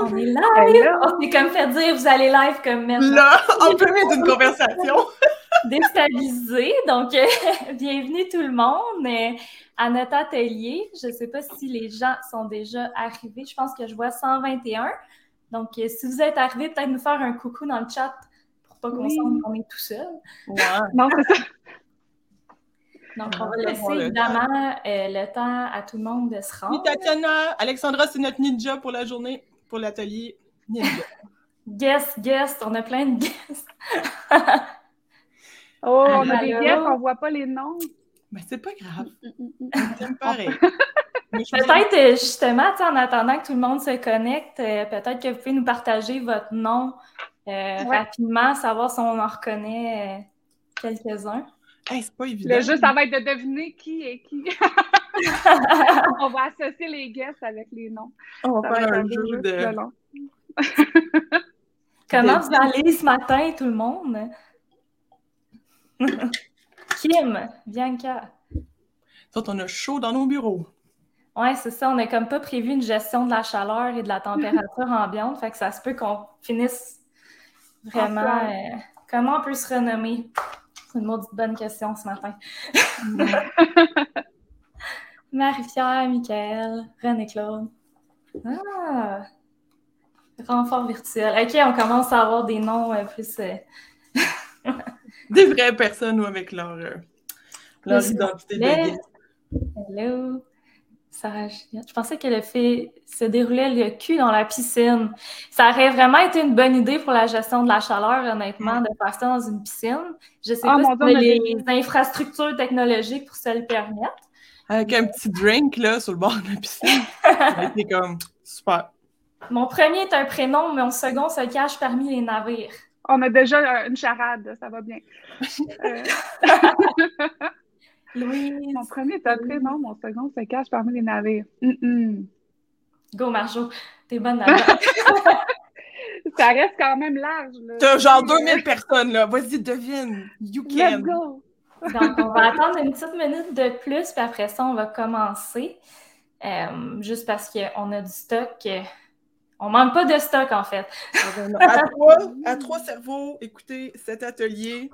Bonjour. On est live. On s'est comme fait dire, vous allez live comme maintenant. Là, en plein d'une conversation. Déstabilisé. Donc, euh, bienvenue tout le monde euh, à notre atelier. Je ne sais pas si les gens sont déjà arrivés. Je pense que je vois 121. Donc, euh, si vous êtes arrivés, peut-être nous faire un coucou dans le chat pour pas qu'on Oui. sente qu'on est tout seul. Ouais. Non, c'est ça. Donc, on va laisser évidemment euh, le temps à tout le monde de se Oui, rendre. Tatiana. Alexandra, c'est notre ninja pour la journée, pour l'atelier. Guest, guest, on a plein de guests. Oh, on a des guests, on voit pas les noms. Mais c'est pas grave. Mm, mm, mm. Peut-être euh, justement, en attendant que tout le monde se connecte, euh, peut-être que vous pouvez nous partager votre nom euh, Ouais. rapidement, savoir si on en reconnaît euh, quelques-uns. Hey, c'est pas évident. Le jeu, ça va être de deviner qui est qui. On va associer les guests avec les noms. On Ça va faire un jeu de. long. Comment vous allez ce matin, tout le monde? Kim, Bianca. Autres, on a chaud dans nos bureaux. Ouais, c'est ça. On n'a comme pas prévu une gestion de la chaleur et de la température ambiante. Fait que ça se peut qu'on finisse vraiment. Euh, comment on peut se renommer? C'est une maudite bonne question ce matin. Marie-Pierre, Michael, René-Claude. Ah! Renfort virtuel. OK, on commence à avoir des noms euh, plus. euh, Des vraies personnes ou avec leur, euh, leur identité de. Hello! Sarah. Je pensais qu'elle a fait se déroulait le cul dans la piscine. Ça aurait vraiment été une bonne idée pour la gestion de la chaleur, honnêtement, de faire ça dans une piscine. Je sais Ah, pas si les infrastructures technologiques pour se le permettre. Avec un petit drink là, sur le bord de la piscine. Ça a été comme super. Mon premier est un prénom, mon second se cache parmi les navires. On a déjà euh, une charade, ça va bien. Euh, Louise, mon premier est un prénom, mon second se cache parmi les navires. Mm, mm. go Marjo, t'es bonne. Ça reste quand même large. là. T'as genre 2000 personnes là. Vas-y, devine. You Let's can. go! Donc, on va attendre une petite minute de plus, puis après ça, on va commencer. Euh, juste parce qu'on a du stock. euh, On manque pas de stock, en fait. À trois, à trois cerveaux, écoutez, cet atelier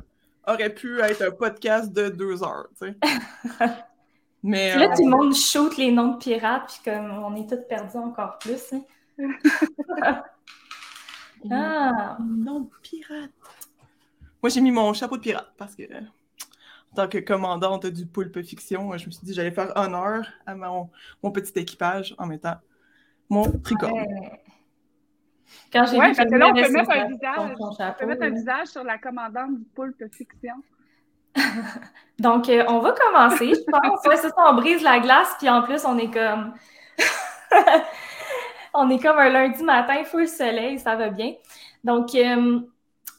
aurait pu être un podcast de deux heures, tu sais. Mais Puis là, euh, tout le monde shoot les noms de pirates, puis comme on est tous perdus encore plus. hein. Ah, non, de pirate. Moi, j'ai mis mon chapeau de pirate parce que, en tant que commandante du Poulpe Fiction, je me suis dit que j'allais faire honneur à mon, mon petit équipage en mettant mon tricorne. ouais. Quand j'ai Ouais, vu parce que là, on peut mettre un visage. son On chapeau, peut mettre un là. visage sur la commandante du poulpe fiction. Donc, euh, on va commencer, je pense. Ouais, c'est ça, on brise la glace, puis en plus, on est comme. on est comme un lundi matin, full soleil, ça va bien. Donc, euh,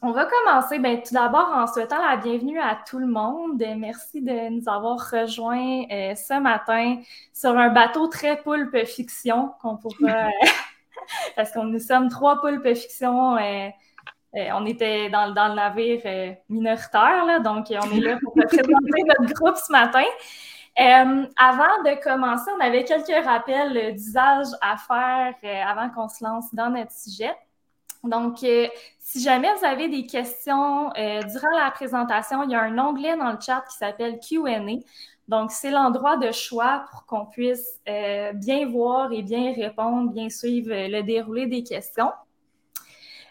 on va commencer ben, tout d'abord en souhaitant la bienvenue à tout le monde. Merci de nous avoir rejoints euh, ce matin sur un bateau très poulpe fiction qu'on pourra. parce qu'on nous sommes trois poulpes fiction. euh, euh, on était dans, dans le navire euh, minoritaire, là, donc on est là pour représenter notre groupe ce matin. Euh, avant de commencer, on avait quelques rappels d'usage à faire avant qu'on se lance dans notre sujet. Donc, euh, si jamais vous avez des questions euh, durant la présentation, il y a un onglet dans le chat qui s'appelle QA. Donc, c'est l'endroit de choix pour qu'on puisse euh, bien voir et bien répondre, bien suivre le déroulé des questions.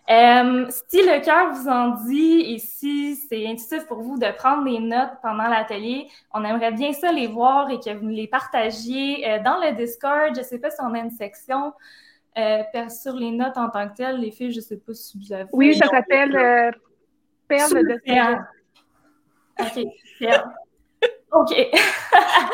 Si le cœur vous en dit et si c'est intuitif pour vous de prendre des notes pendant l'atelier, on aimerait bien ça les voir et que vous les partagiez dans le Discord. Je ne sais pas si on a une section sur les notes en tant que telles. Les filles, je ne sais pas si vous avez. Oui, ça s'appelle euh, Perle de sagesse. OK. OK.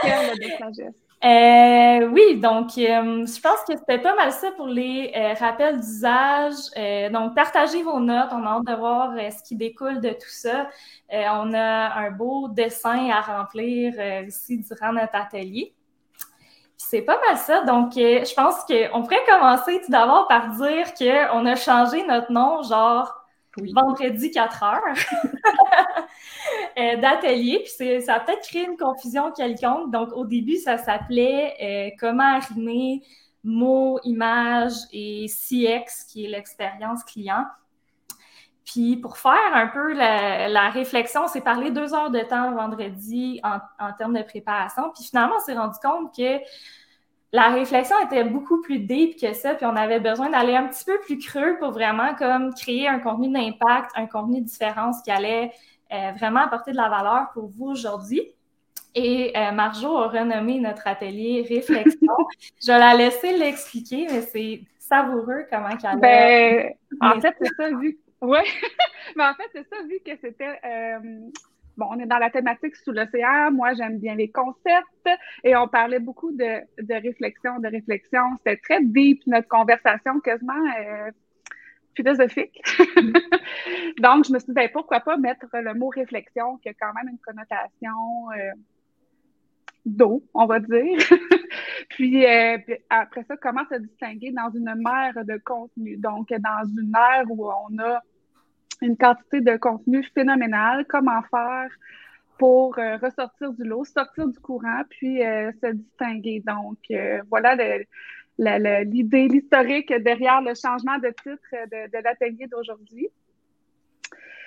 Perle de sagesse. Euh, oui, donc euh, je pense que c'était pas mal ça pour les euh, rappels d'usage. Euh, donc, partagez vos notes. On a hâte de voir euh, ce qui découle de tout ça. Euh, on a un beau dessin à remplir euh, aussi durant notre atelier. C'est pas mal ça. Donc, euh, je pense qu'on pourrait commencer tout d'abord par dire qu'on a changé notre nom, genre Oui. vendredi 4 heures euh, d'atelier. Puis ça a peut-être créé une confusion quelconque. Donc, au début, ça s'appelait euh, Comment arrimer mots, images et CX, qui est l'expérience client. Puis pour faire un peu la, réflexion, on s'est parlé deux heures de temps vendredi en, en termes de préparation. Puis finalement, on s'est rendu compte que la réflexion était beaucoup plus deep que ça, puis on avait besoin d'aller un petit peu plus creux pour vraiment comme créer un contenu d'impact, un contenu de différence qui allait euh, vraiment apporter de la valeur pour vous aujourd'hui. Et euh, Marjo a renommé notre atelier Réflexion. Je vais la laisser l'expliquer, mais c'est savoureux comment qu'elle ben, En fait, c'est ça, vu. Oui, mais en fait, c'est ça, vu que c'était euh, bon, on est dans la thématique sous l'océan. Moi, j'aime bien les concepts et on parlait beaucoup de, de réflexion, de réflexion. C'était très deep, notre conversation, quasiment euh, philosophique. Donc, je me suis dit, ben, pourquoi pas mettre le mot réflexion, qui a quand même une connotation euh, d'eau, on va dire. puis, euh, après ça, comment se distinguer dans une mer de contenu? Donc, dans une ère où on a une quantité de contenu phénoménal, comment faire pour euh, ressortir du lot, sortir du courant, puis euh, se distinguer. Donc, euh, voilà l'idée, l'historique derrière le changement de titre de, l'atelier d'aujourd'hui.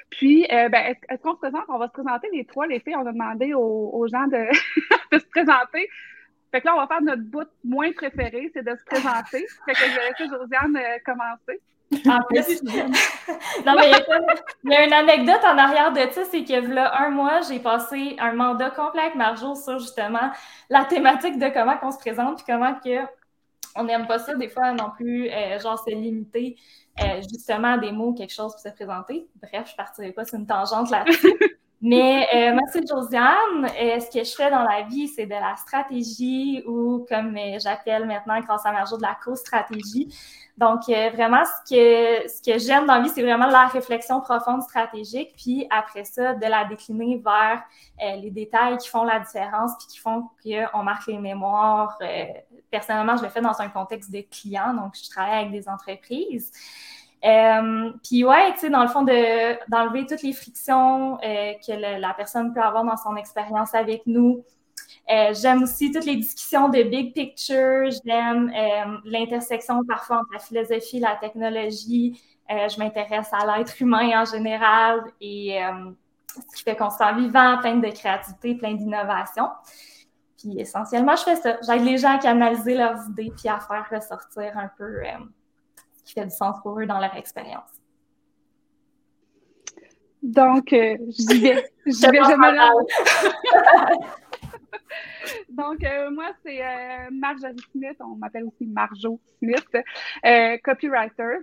Puis, ben, est-ce, qu'on se présente? On va se présenter les trois, les filles. On a demandé aux, gens de, de, se présenter. Fait que là, on va faire notre bout moins préféré, c'est de se présenter. Fait que je vais laisser Josiane commencer. En plus, non, mais il y, a une anecdote en arrière de ça, c'est que là, un mois, j'ai passé un mandat complet avec Marjo sur justement la thématique de comment on se présente, puis comment que on n'aime pas ça des fois non plus, euh, genre c'est limité euh, justement à des mots, quelque chose pour se présenter. Bref, je partirai pas sur une tangente là-dessus. Mais euh, moi, c'est Josiane. ce que je fais dans la vie, c'est de la stratégie ou, comme j'appelle maintenant grâce à Marjo, de la co-stratégie. Donc, euh, vraiment, ce que, ce que j'aime dans la vie, c'est vraiment la réflexion profonde stratégique, puis après ça, de la décliner vers euh, les détails qui font la différence, puis qui font qu'on marque les mémoires. Euh, personnellement, je le fais dans un contexte de client, donc je travaille avec des entreprises. puis ouais, tu sais, dans le fond, d'enlever toutes les frictions que la personne peut avoir dans son expérience avec nous, euh, j'aime aussi toutes les discussions de big picture. J'aime euh, l'intersection parfois entre la philosophie et la technologie. Euh, je m'intéresse à l'être humain en général et ce qui fait qu'on se sent vivant, plein de créativité, plein d'innovation. Puis essentiellement, je fais ça. J'aide les gens à canaliser leurs idées puis à faire ressortir un peu ce qui fait du sens pour eux dans leur expérience. Donc, j'y vais. J'y vais, je me Donc, euh, moi, c'est euh, Marjorie Smith, on m'appelle aussi Marjo Smith, euh, copywriter.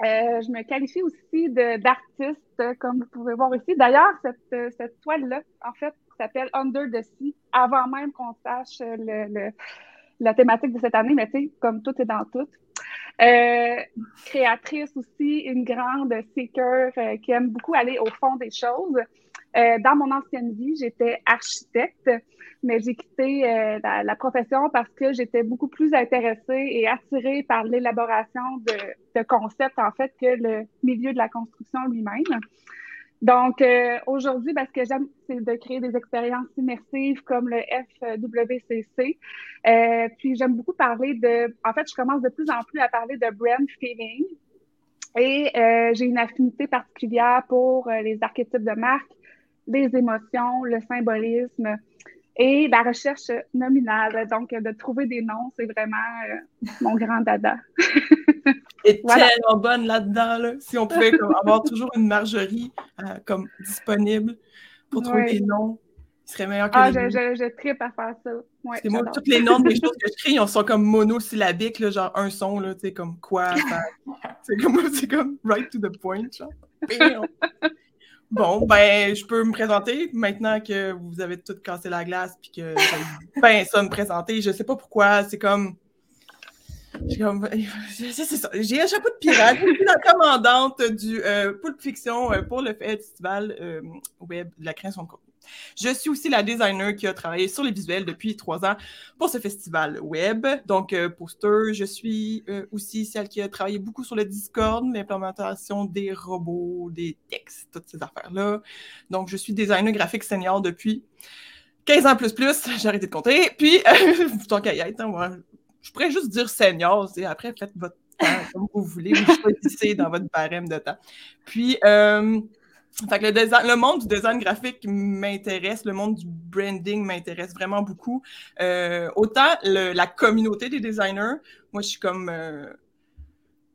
je me qualifie aussi d'artiste, comme vous pouvez voir ici. D'ailleurs, cette, toile-là, en fait, s'appelle Under the Sea, avant même qu'on sache la thématique de cette année, mais tu sais, comme tout est dans tout. créatrice aussi, une grande seeker qui aime beaucoup aller au fond des choses. Dans mon ancienne vie, j'étais architecte mais j'ai quitté euh, la, profession parce que j'étais beaucoup plus intéressée et attirée par l'élaboration de, concepts, en fait, que le milieu de la construction lui-même. Donc, euh, aujourd'hui, ben, ce que j'aime, c'est de créer des expériences immersives comme le FWCC. Euh, puis, j'aime beaucoup parler de... En fait, je commence de plus en plus à parler de brand feeling. Et j'ai une affinité particulière pour les archétypes de marque, les émotions, le symbolisme. Et la recherche nominale, donc de trouver des noms, c'est vraiment euh, mon grand dada. Et tellement bonne là-dedans, là. si on pouvait avoir toujours une margerie euh, comme disponible pour trouver des noms, ce serait meilleur que ah, je, je, je tripe à faire ça. Ouais, c'est moi, tous les noms des choses que je crée, ils sont comme monosyllabiques, là, genre un son, là, tu sais, comme quoi. c'est comme, comme right to the point, genre. Bon, ben, je peux me présenter maintenant que vous avez tout cassé la glace puis que ben ça me présenter. Je sais pas pourquoi, c'est comme. J'ai un chapeau de pirate. Je suis la commandante du euh, Pulp Fiction euh, pour le festival euh, web de la création de contenu. Je suis aussi la designer qui a travaillé sur les visuels depuis trois ans pour ce festival web. Donc, euh, poster, je suis euh, aussi celle qui a travaillé beaucoup sur le Discord, l'implémentation des robots, des textes, toutes ces affaires-là. Donc, je suis designer graphique senior depuis 15 ans plus plus. J'ai arrêté de compter. Puis, tant qu'à y être, moi, je pourrais juste dire senior. Après, faites votre temps comme vous voulez, vous choisissez dans votre barème de temps. Puis, euh, fait que le, le monde du design graphique m'intéresse, le monde du branding m'intéresse vraiment beaucoup. Euh, autant la communauté des designers, moi je suis comme euh,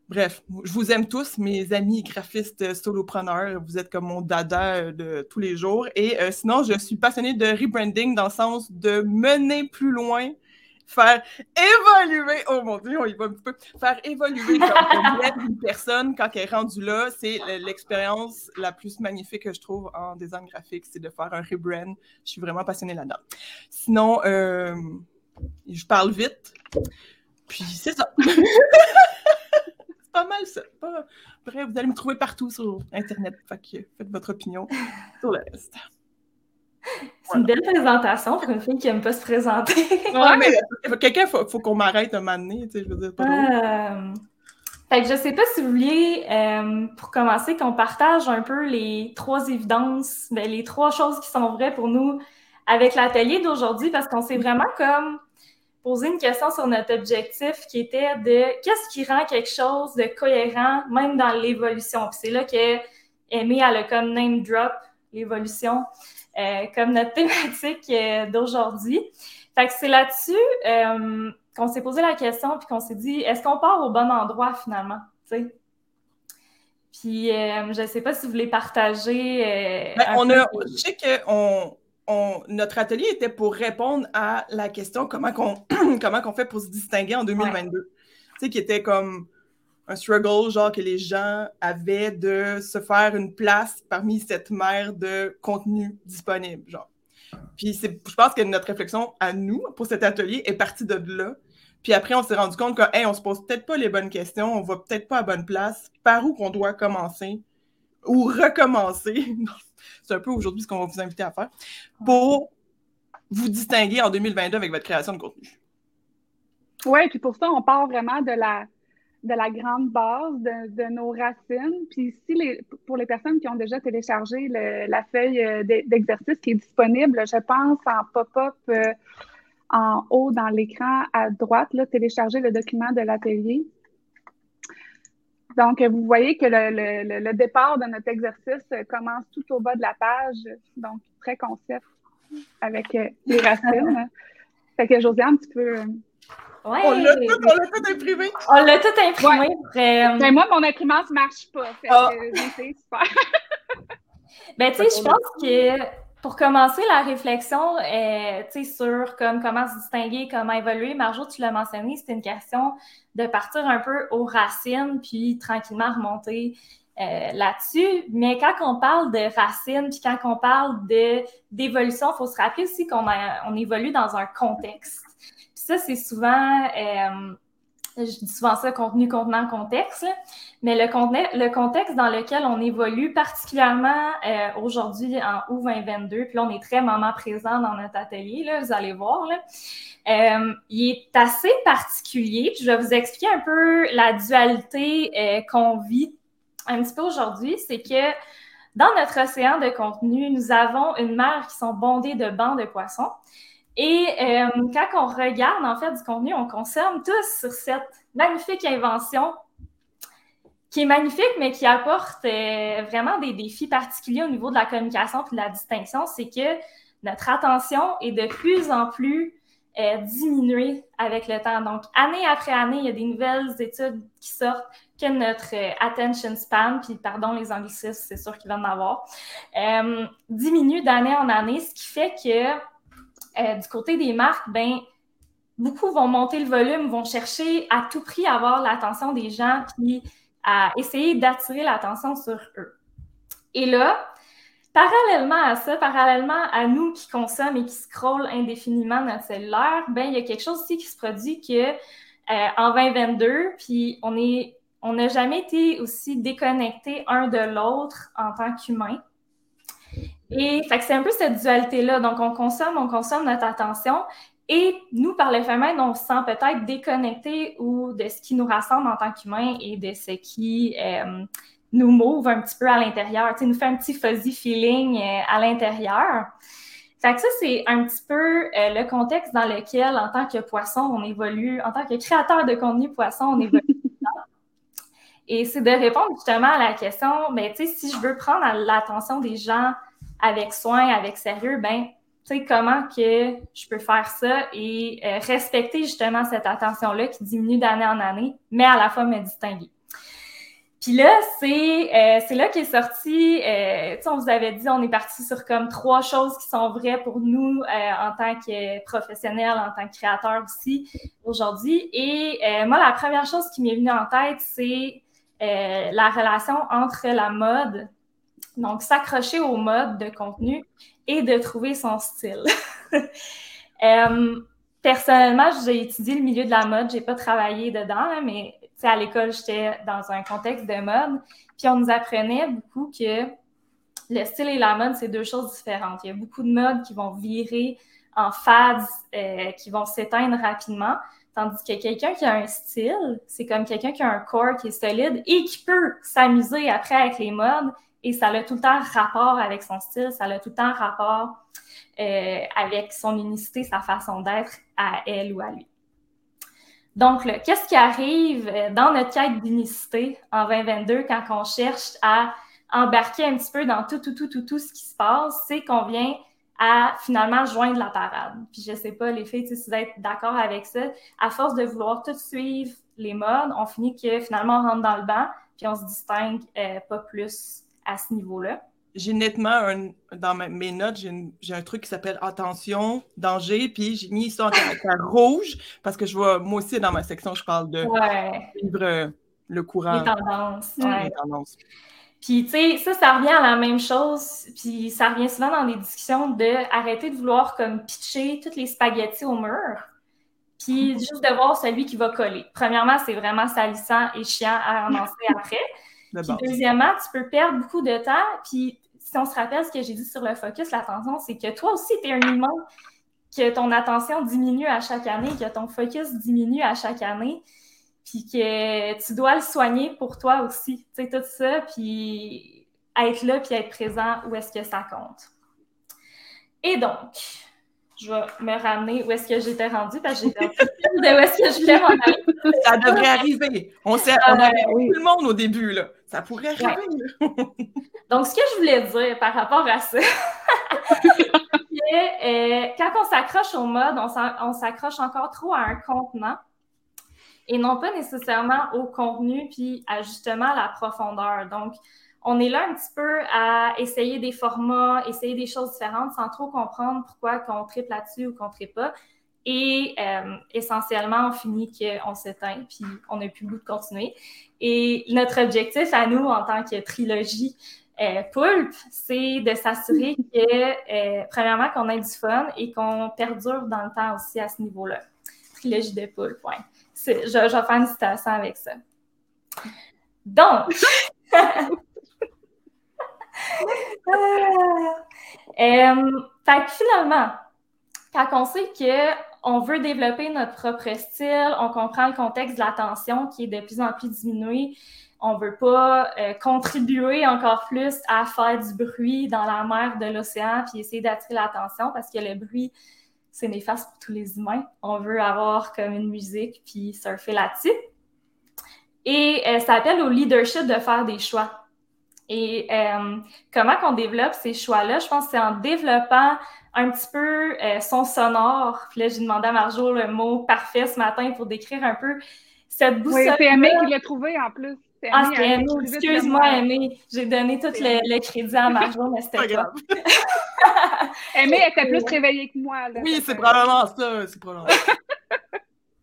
Bref, je vous aime tous, mes amis graphistes solopreneurs. Vous êtes comme mon dada de tous les jours. Et sinon, je suis passionnée de rebranding dans le sens de mener plus loin faire évoluer, oh mon Dieu, on y va un petit peu, faire évoluer une personne quand elle est rendue là, c'est l'expérience la plus magnifique que je trouve en design graphique, c'est de faire un rebrand. Je suis vraiment passionnée là-dedans. Sinon, euh, je parle vite, puis c'est ça. c'est pas mal ça. Bref, vous allez me trouver partout sur Internet, fait faites votre opinion sur le reste. C'est une belle présentation pour une fille qui n'aime pas se présenter. ouais, mais euh, quelqu'un, il faut, qu'on m'arrête un moment donné, tu sais, je veux dire, pas euh... Fait que je sais pas si vous vouliez, euh, pour commencer, qu'on partage un peu les trois évidences, ben, les trois choses qui sont vraies pour nous avec l'atelier d'aujourd'hui, parce qu'on s'est vraiment comme posé une question sur notre objectif qui était de qu'est-ce qui rend quelque chose de cohérent, même dans l'évolution. Puis c'est là que a comme name drop l'évolution. Euh, comme notre thématique euh, d'aujourd'hui. Fait que c'est là-dessus euh, qu'on s'est posé la question puis qu'on s'est dit est-ce qu'on part au bon endroit finalement? Puis je ne sais pas si vous voulez partager. Ben, on a, je sais que on, notre atelier était pour répondre à la question comment qu'on comment qu'on fait pour se distinguer en 2022. Tu sais, qui était comme un struggle, genre que les gens avaient de se faire une place parmi cette mer de contenu disponible, genre. Puis je pense que notre réflexion à nous pour cet atelier est partie de là. Puis après, on s'est rendu compte que, hey, on se pose peut-être pas les bonnes questions, on va peut-être pas à bonne place. Par où qu'on doit commencer ou recommencer? C'est un peu aujourd'hui ce qu'on va vous inviter à faire pour vous distinguer en 2022 avec votre création de contenu. Oui, puis pour ça, on part vraiment de la, de la grande base de, nos racines. Puis si les, pour les personnes qui ont déjà téléchargé la feuille euh, d'exercice qui est disponible, je pense en pop-up euh, en haut dans l'écran à droite, là, télécharger le document de l'atelier. Donc, vous voyez que le, le, départ de notre exercice commence tout au bas de la page, donc très concept avec euh, les racines. fait que Josiane, tu peux on l'a tout, imprimé. On l'a tout imprimé. Mais ben, moi, mon imprimante ne marche pas. Ah. C'est super. ben, tu sais, je pense que pour commencer la réflexion euh, sur comme, comment se distinguer, comment évoluer, Marjo, tu l'as mentionné, c'est une question de partir un peu aux racines, puis tranquillement remonter euh, là-dessus. Mais quand on parle de racines, puis quand on parle d'évolution, il faut se rappeler aussi qu'on on évolue dans un contexte ça, c'est souvent, euh, je dis souvent ça, contenu, contenant, contexte, mais le, contexte dans lequel on évolue, particulièrement euh, aujourd'hui en août 2022, puis là, on est très moment présent dans notre atelier, là, vous allez voir, là, euh, il est assez particulier. je vais vous expliquer un peu la dualité qu'on vit un petit peu aujourd'hui. C'est que dans notre océan de contenu, nous avons une mer qui sont bondées de bancs de poissons. Et euh, quand on regarde en fait du contenu, on consomme tous sur cette magnifique invention qui est magnifique, mais qui apporte euh, vraiment des défis particuliers au niveau de la communication et de la distinction, c'est que notre attention est de plus en plus euh, diminuée avec le temps. Donc, année après année, il y a des nouvelles études qui sortent que notre attention span, puis pardon les anglicismes, c'est sûr qu'il va en avoir, diminue d'année en année, ce qui fait que euh, du côté des marques, ben, beaucoup vont monter le volume, vont chercher à tout prix à avoir l'attention des gens, puis à essayer d'attirer l'attention sur eux. Et là, parallèlement à ça, parallèlement à nous qui consommons et qui scrollent indéfiniment notre cellulaire, ben, il y a quelque chose aussi qui se produit que euh, en 2022, puis on est on n'a jamais été aussi déconnectés un de l'autre en tant qu'humain. Et c'est un peu cette dualité-là. Donc, on consomme, on consomme notre attention. Et nous, par le fait même, on se sent peut-être déconnecté ou de ce qui nous rassemble en tant qu'humain et de ce qui euh, nous move un petit peu à l'intérieur. Tu sais, nous fait un petit fuzzy feeling euh, à l'intérieur. Fait que ça, c'est un petit peu euh, le contexte dans lequel, en tant que poisson, on évolue, en tant que créateur de contenu poisson, on évolue. Et c'est de répondre justement à la question, mais ben, tu sais, si je veux prendre l'attention des gens avec soin, avec sérieux, ben, tu sais, comment que je peux faire ça et euh, respecter justement cette attention-là qui diminue d'année en année, mais à la fois me distinguer. Puis là, c'est euh, là qu'est sorti, euh, tu sais, on vous avait dit, on est parti sur comme trois choses qui sont vraies pour nous en tant que professionnels, en tant que créateurs aussi aujourd'hui. Et moi, la première chose qui m'est venue en tête, c'est la relation entre la mode, donc s'accrocher au mode de contenu et de trouver son style. Euh, personnellement, j'ai étudié le milieu de la mode, j'ai pas travaillé dedans, mais à l'école, j'étais dans un contexte de mode. Puis on nous apprenait beaucoup que le style et la mode, c'est deux choses différentes. Il y a beaucoup de modes qui vont virer en fads, euh, qui vont s'éteindre rapidement. Tandis que quelqu'un qui a un style, c'est comme quelqu'un qui a un corps qui est solide et qui peut s'amuser après avec les modes et ça a tout le temps rapport avec son style, ça a tout le temps rapport euh, avec son unicité, sa façon d'être à elle ou à lui. Donc, qu'est-ce qui arrive euh, dans notre quête d'unicité en 2022 quand on cherche à embarquer un petit peu dans tout, tout, tout, tout, tout ce qui se passe, c'est qu'on vient à finalement joindre la parade. Puis je sais pas, les filles, si vous êtes d'accord avec ça, à force de vouloir tout suivre les modes, on finit que finalement on rentre dans le banc, puis on se distingue euh, pas plus à ce niveau-là? J'ai nettement, un, dans mes notes, j'ai un truc qui s'appelle attention, danger, puis j'ai mis ça en caractère rouge parce que je vois, moi aussi, dans ma section, je parle de vivre euh, le courant. Les tendances. Les tendances. Puis, tu sais, ça, ça revient à la même chose. Puis, ça revient souvent dans les discussions de arrêter de vouloir comme pitcher toutes les spaghettis au mur. Puis, mm-hmm. juste de voir celui qui va coller. Premièrement, c'est vraiment salissant et chiant à ramasser après. Puis deuxièmement, tu peux perdre beaucoup de temps. Puis si on se rappelle ce que j'ai dit sur le focus, l'attention, c'est que toi aussi, tu es un humain, que ton attention diminue à chaque année, que ton focus diminue à chaque année, puis que tu dois le soigner pour toi aussi. Tu sais, tout ça, puis être là, puis être présent où est-ce que ça compte. Et donc, je vais me ramener où est-ce que j'étais rendue parce que j'étais de où est-ce que je voulais m'en aller. Ça devrait arriver. On, sait, on avait euh, tout le monde au début, là. Ça pourrait arriver. Donc, ce que je voulais dire par rapport à ça, c'est euh, quand on s'accroche au mode, on s'accroche encore trop à un contenant et non pas nécessairement au contenu puis à justement la profondeur. Donc, on est là un petit peu à essayer des formats, essayer des choses différentes sans trop comprendre pourquoi qu'on triple là-dessus ou qu'on triple pas. Et euh, essentiellement, on finit qu'on s'éteint, puis on n'a plus le goût de continuer. Et notre objectif à nous, en tant que trilogie euh, Poulpe, c'est de s'assurer que, euh, premièrement, qu'on ait du fun et qu'on perdure dans le temps aussi à ce niveau-là. Trilogie de Poulpe, ouais. Je, je vais faire une citation avec ça. Donc, euh, fait que finalement, quand on sait qu'on veut développer notre propre style, on comprend le contexte de l'attention qui est de plus en plus diminué, on ne veut pas euh, contribuer encore plus à faire du bruit dans la mer de l'océan puis essayer d'attirer l'attention parce que le bruit, c'est néfaste pour tous les humains. On veut avoir comme une musique puis surfer là-dessus. Et euh, ça appelle au leadership de faire des choix. Et euh, comment qu'on développe ces choix-là? Je pense que c'est en développant un petit peu euh, son sonore. Puis là, j'ai demandé à Marjo le mot parfait ce matin pour décrire un peu cette boussole. Oui, c'est Aimé qui l'a trouvé en plus. Ah, c'est Aimé. Excuse-moi, Aimé. J'ai donné tout le, crédit à Marjo, mais c'était pas grave. Aimé était plus réveillée que moi. oui, c'est probablement ça. C'est probablement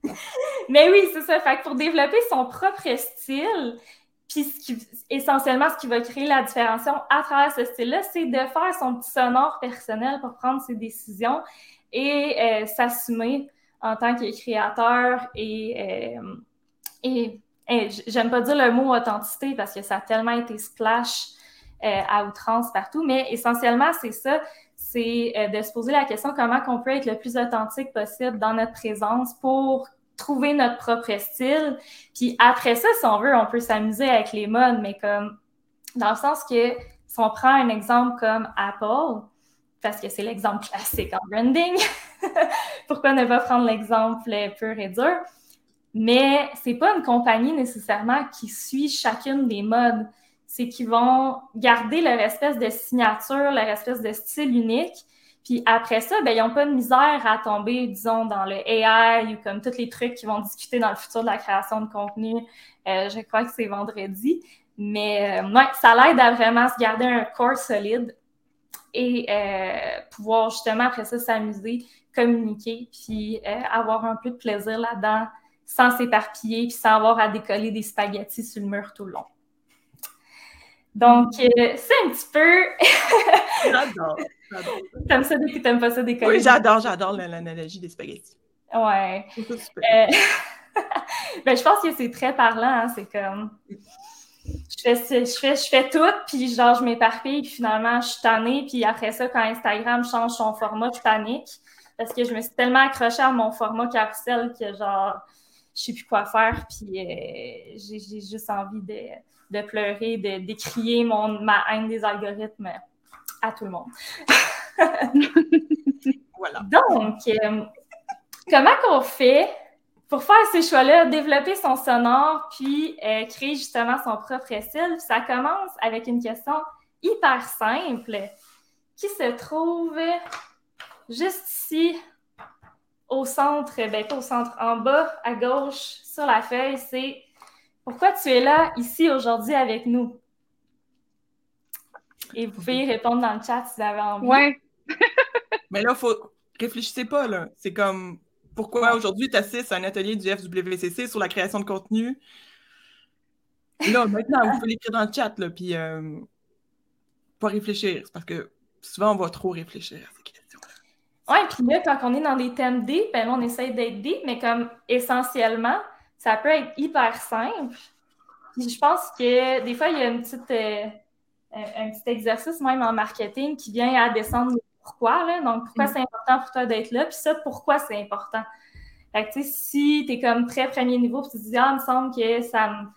Mais oui, c'est ça. Fait que pour développer son propre style, puis essentiellement, ce qui va créer la différenciation à travers ce style-là, c'est de faire son petit sonore personnel pour prendre ses décisions et euh, s'assumer en tant que créateur et, euh, et, j'aime pas dire le mot authenticité parce que ça a tellement été splash euh, à outrance partout, mais essentiellement, c'est ça, c'est de se poser la question comment on peut être le plus authentique possible dans notre présence pour trouver notre propre style. Puis après ça, si on veut, on peut s'amuser avec les modes, mais comme dans le sens que si on prend un exemple comme Apple, parce que c'est l'exemple classique en branding. Pourquoi ne pas prendre l'exemple pur et dur? Mais c'est pas une compagnie nécessairement qui suit chacune des modes. C'est qu'ils vont garder leur espèce de signature, leur espèce de style unique. Puis après ça, ben, ils n'ont pas de misère à tomber, disons, dans le AI ou comme tous les trucs qui vont discuter dans le futur de la création de contenu. Euh, je crois que c'est vendredi. Mais euh, ouais, ça l'aide à vraiment se garder un corps solide et euh, pouvoir justement après ça s'amuser, communiquer, puis euh, avoir un peu de plaisir là-dedans sans s'éparpiller, puis sans avoir à décoller des spaghettis sur le mur tout le long. Donc, euh, c'est un petit peu. j'adore. T'aimes ça que t'aimes pas ça décoller? Oui, j'adore, j'adore l'analogie des spaghettis. Ouais. ben, je pense que c'est très parlant. Hein, c'est comme je fais, je fais, je fais tout, puis genre, je m'éparpille, puis finalement, je suis tannée. Puis après ça, quand Instagram change son format, je panique. Parce que je me suis tellement accrochée à mon format carousel que genre, je sais plus quoi faire. Puis euh, j'ai juste envie de, de pleurer, de, décrier mon, ma haine des algorithmes à tout le monde. voilà. Donc, euh, comment qu'on fait pour faire ces choix-là, développer son sonore, puis euh, créer justement son propre style, ça commence avec une question hyper simple qui se trouve juste ici au centre, ben pas au centre, en bas à gauche sur la feuille, c'est pourquoi tu es là ici aujourd'hui avec nous? Et vous pouvez répondre dans le chat si vous avez envie. Ouais. Mais là, faut réfléchissez pas là. C'est comme pourquoi aujourd'hui tu assistes à un atelier du FWCC sur la création de contenu? Là, maintenant, vous pouvez l'écrire dans le chat, là, puis euh, pas réfléchir, parce que souvent, on va trop réfléchir à ces questions. Oui, puis là, quand on est dans des thèmes D, ben là, on essaie d'être D, mais comme essentiellement, ça peut être hyper simple. Puis je pense que des fois, il y a une petite, euh, un, petit exercice même en marketing qui vient à descendre pourquoi, là. Donc, pourquoi mm. c'est important pour toi d'être là, puis ça, pourquoi c'est important? Fait que, tu sais, si tu es comme très premier niveau, puis tu te dis, ah, il me semble que ça me,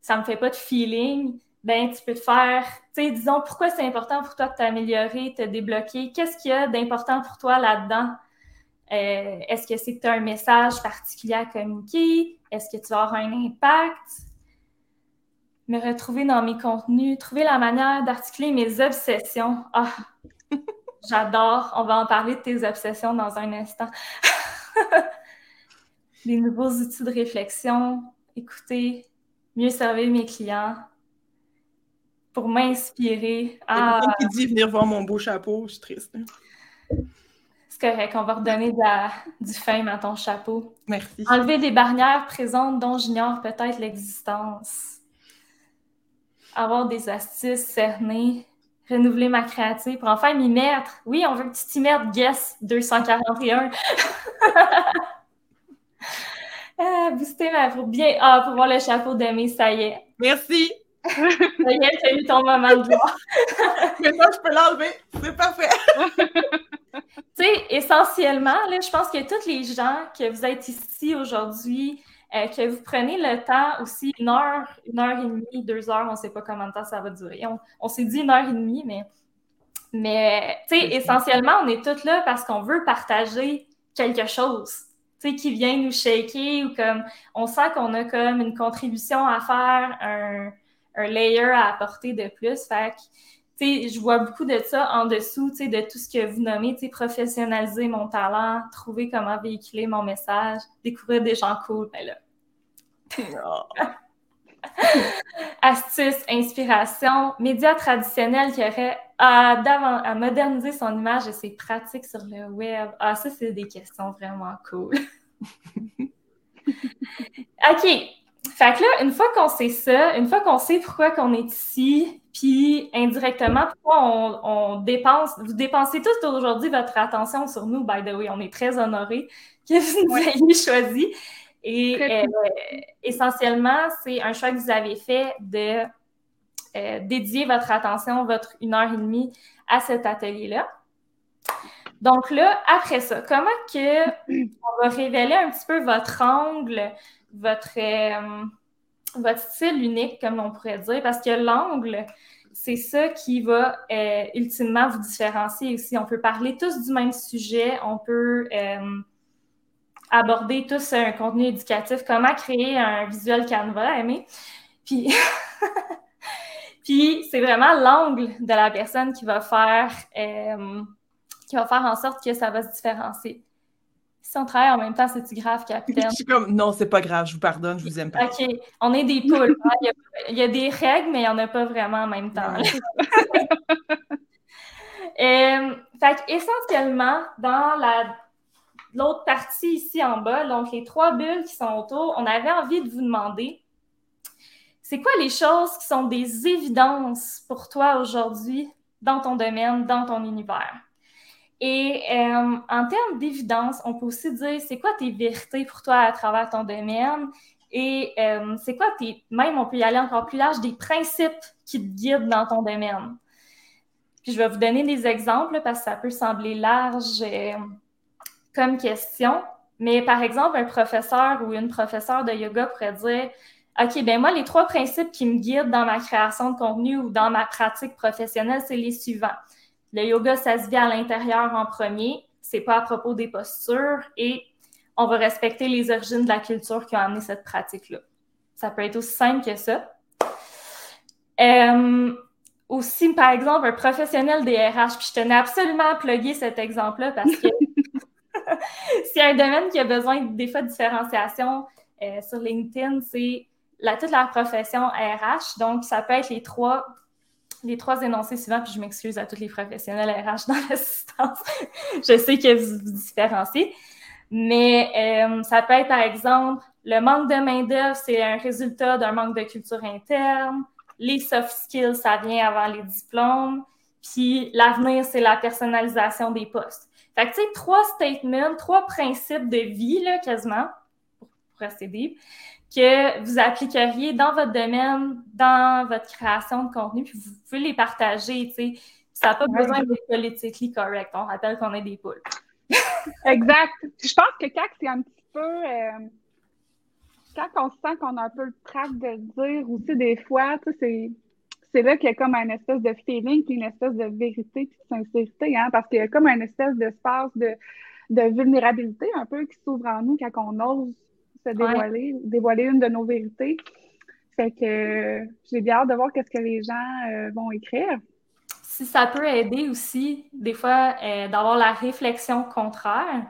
ça me fait pas de feeling, ben tu peux te faire, tu sais, disons, pourquoi c'est important pour toi de t'améliorer, te débloquer, qu'est-ce qu'il y a d'important pour toi là-dedans? Euh, est-ce que c'est que tu as un message particulier à communiquer? Est-ce que tu vas avoir un impact? Me retrouver dans mes contenus, trouver la manière d'articuler mes obsessions. Ah, J'adore. On va en parler de tes obsessions dans un instant. Les nouveaux outils de réflexion, écouter, mieux servir mes clients pour m'inspirer. À... qui dit venir voir mon beau chapeau, je suis triste. C'est correct, on va redonner du fame à ton chapeau. Merci. Enlever des barrières présentes dont j'ignore peut-être l'existence. Avoir des astuces cernées renouveler ma créativité pour enfin m'y mettre. Oui, on veut que tu t'y mettes, Guess 241. ah, booster ma pour bien. Ah, pour voir le chapeau de ça y est. Merci. ça y est, tu as eu ton moment de gloire. Maintenant, je peux l'enlever. C'est parfait. tu sais, essentiellement, là, je pense que tous les gens que vous êtes ici aujourd'hui, euh, que vous prenez le temps aussi, une heure, une heure et demie, deux heures, on ne sait pas combien de temps ça va durer. On, s'est dit une heure et demie, mais, mais tu sais, essentiellement, on est tous là parce qu'on veut partager quelque chose, tu sais, qui vient nous shaker ou comme, on sent qu'on a comme une contribution à faire, un, un layer à apporter de plus. Fait que, je vois beaucoup de ça en dessous, de tout ce que vous nommez, professionnaliser mon talent, trouver comment véhiculer mon message, découvrir des gens cool, ben là. Astuces, inspiration, médias traditionnels qui auraient à, à, moderniser son image et ses pratiques sur le web. Ah, ça, c'est des questions vraiment cool. OK. Fait que là, une fois qu'on sait ça, une fois qu'on sait pourquoi qu'on est ici, puis indirectement, pourquoi on, dépense, vous dépensez tous aujourd'hui votre attention sur nous, by the way, on est très honorés que vous nous ayez choisi. Et euh, essentiellement, c'est un choix que vous avez fait de euh, dédier votre attention, votre une heure et demie à cet atelier-là. Donc là, après ça, comment que on va révéler un petit peu votre angle, votre, euh, votre style unique, comme on pourrait dire, parce que l'angle, c'est ça qui va euh, ultimement vous différencier aussi. On peut parler tous du même sujet, on peut euh, aborder tous un contenu éducatif, comment créer un visuel Canva, aimer. Puis, Puis c'est vraiment l'angle de la personne qui va faire qui va faire en sorte que ça va se différencier. Si on travaille en même temps, c'est-tu grave, capitaine? Je suis comme, non, c'est pas grave, je vous pardonne, je vous aime pas. OK, on est des poules. Hein. il, y a, des règles, mais il n'y en a pas vraiment en même temps. euh, fait essentiellement, dans la l'autre partie ici en bas, donc les trois bulles qui sont autour, on avait envie de vous demander c'est quoi les choses qui sont des évidences pour toi aujourd'hui dans ton domaine, dans ton univers? Et euh, en termes d'évidence, on peut aussi dire c'est quoi tes vérités pour toi à travers ton domaine? Et euh, c'est quoi tes, même on peut y aller encore plus large, des principes qui te guident dans ton domaine? Je vais vous donner des exemples parce que ça peut sembler large euh, comme question, mais par exemple, un professeur ou une professeure de yoga pourrait dire OK, ben moi, les trois principes qui me guident dans ma création de contenu ou dans ma pratique professionnelle, c'est les suivants. Le yoga, ça se vit à l'intérieur en premier. C'est pas à propos des postures et on va respecter les origines de la culture qui ont amené cette pratique-là. Ça peut être aussi simple que ça. Euh, aussi, par exemple, un professionnel des RH, puis je tenais absolument à plugger cet exemple-là parce que a un domaine qui a besoin des fois de différenciation euh, sur LinkedIn, c'est la, toute la profession RH. Donc, ça peut être les trois, les trois énoncés suivants, puis je m'excuse à tous les professionnels RH dans l'assistance. je sais que vous vous différenciez. Mais euh, ça peut être, par exemple, le manque de main-d'œuvre, c'est un résultat d'un manque de culture interne. Les soft skills, ça vient avant les diplômes. Puis l'avenir, c'est la personnalisation des postes. Fait que, tu sais, trois statements, trois principes de vie, là, quasiment, pour, rester que vous appliqueriez dans votre domaine, dans votre création de contenu, puis vous pouvez les partager, tu sais. Ça n'a pas besoin d'être politiquement correct. On rappelle qu'on est des poules. exact. Je pense que quand c'est un petit peu... Euh, quand on sent qu'on a un peu le trac de dire aussi des fois, tu sais, c'est là qu'il y a comme un espèce de feeling, puis une espèce de vérité, puis de sincérité, hein, parce qu'il y a comme un espèce d'espace de, de vulnérabilité un peu qui s'ouvre en nous quand on ose dévoiler, dévoiler une de nos vérités. Fait que j'ai bien hâte de voir qu'est-ce que les gens euh, vont écrire. Si ça peut aider aussi, des fois, euh, d'avoir la réflexion contraire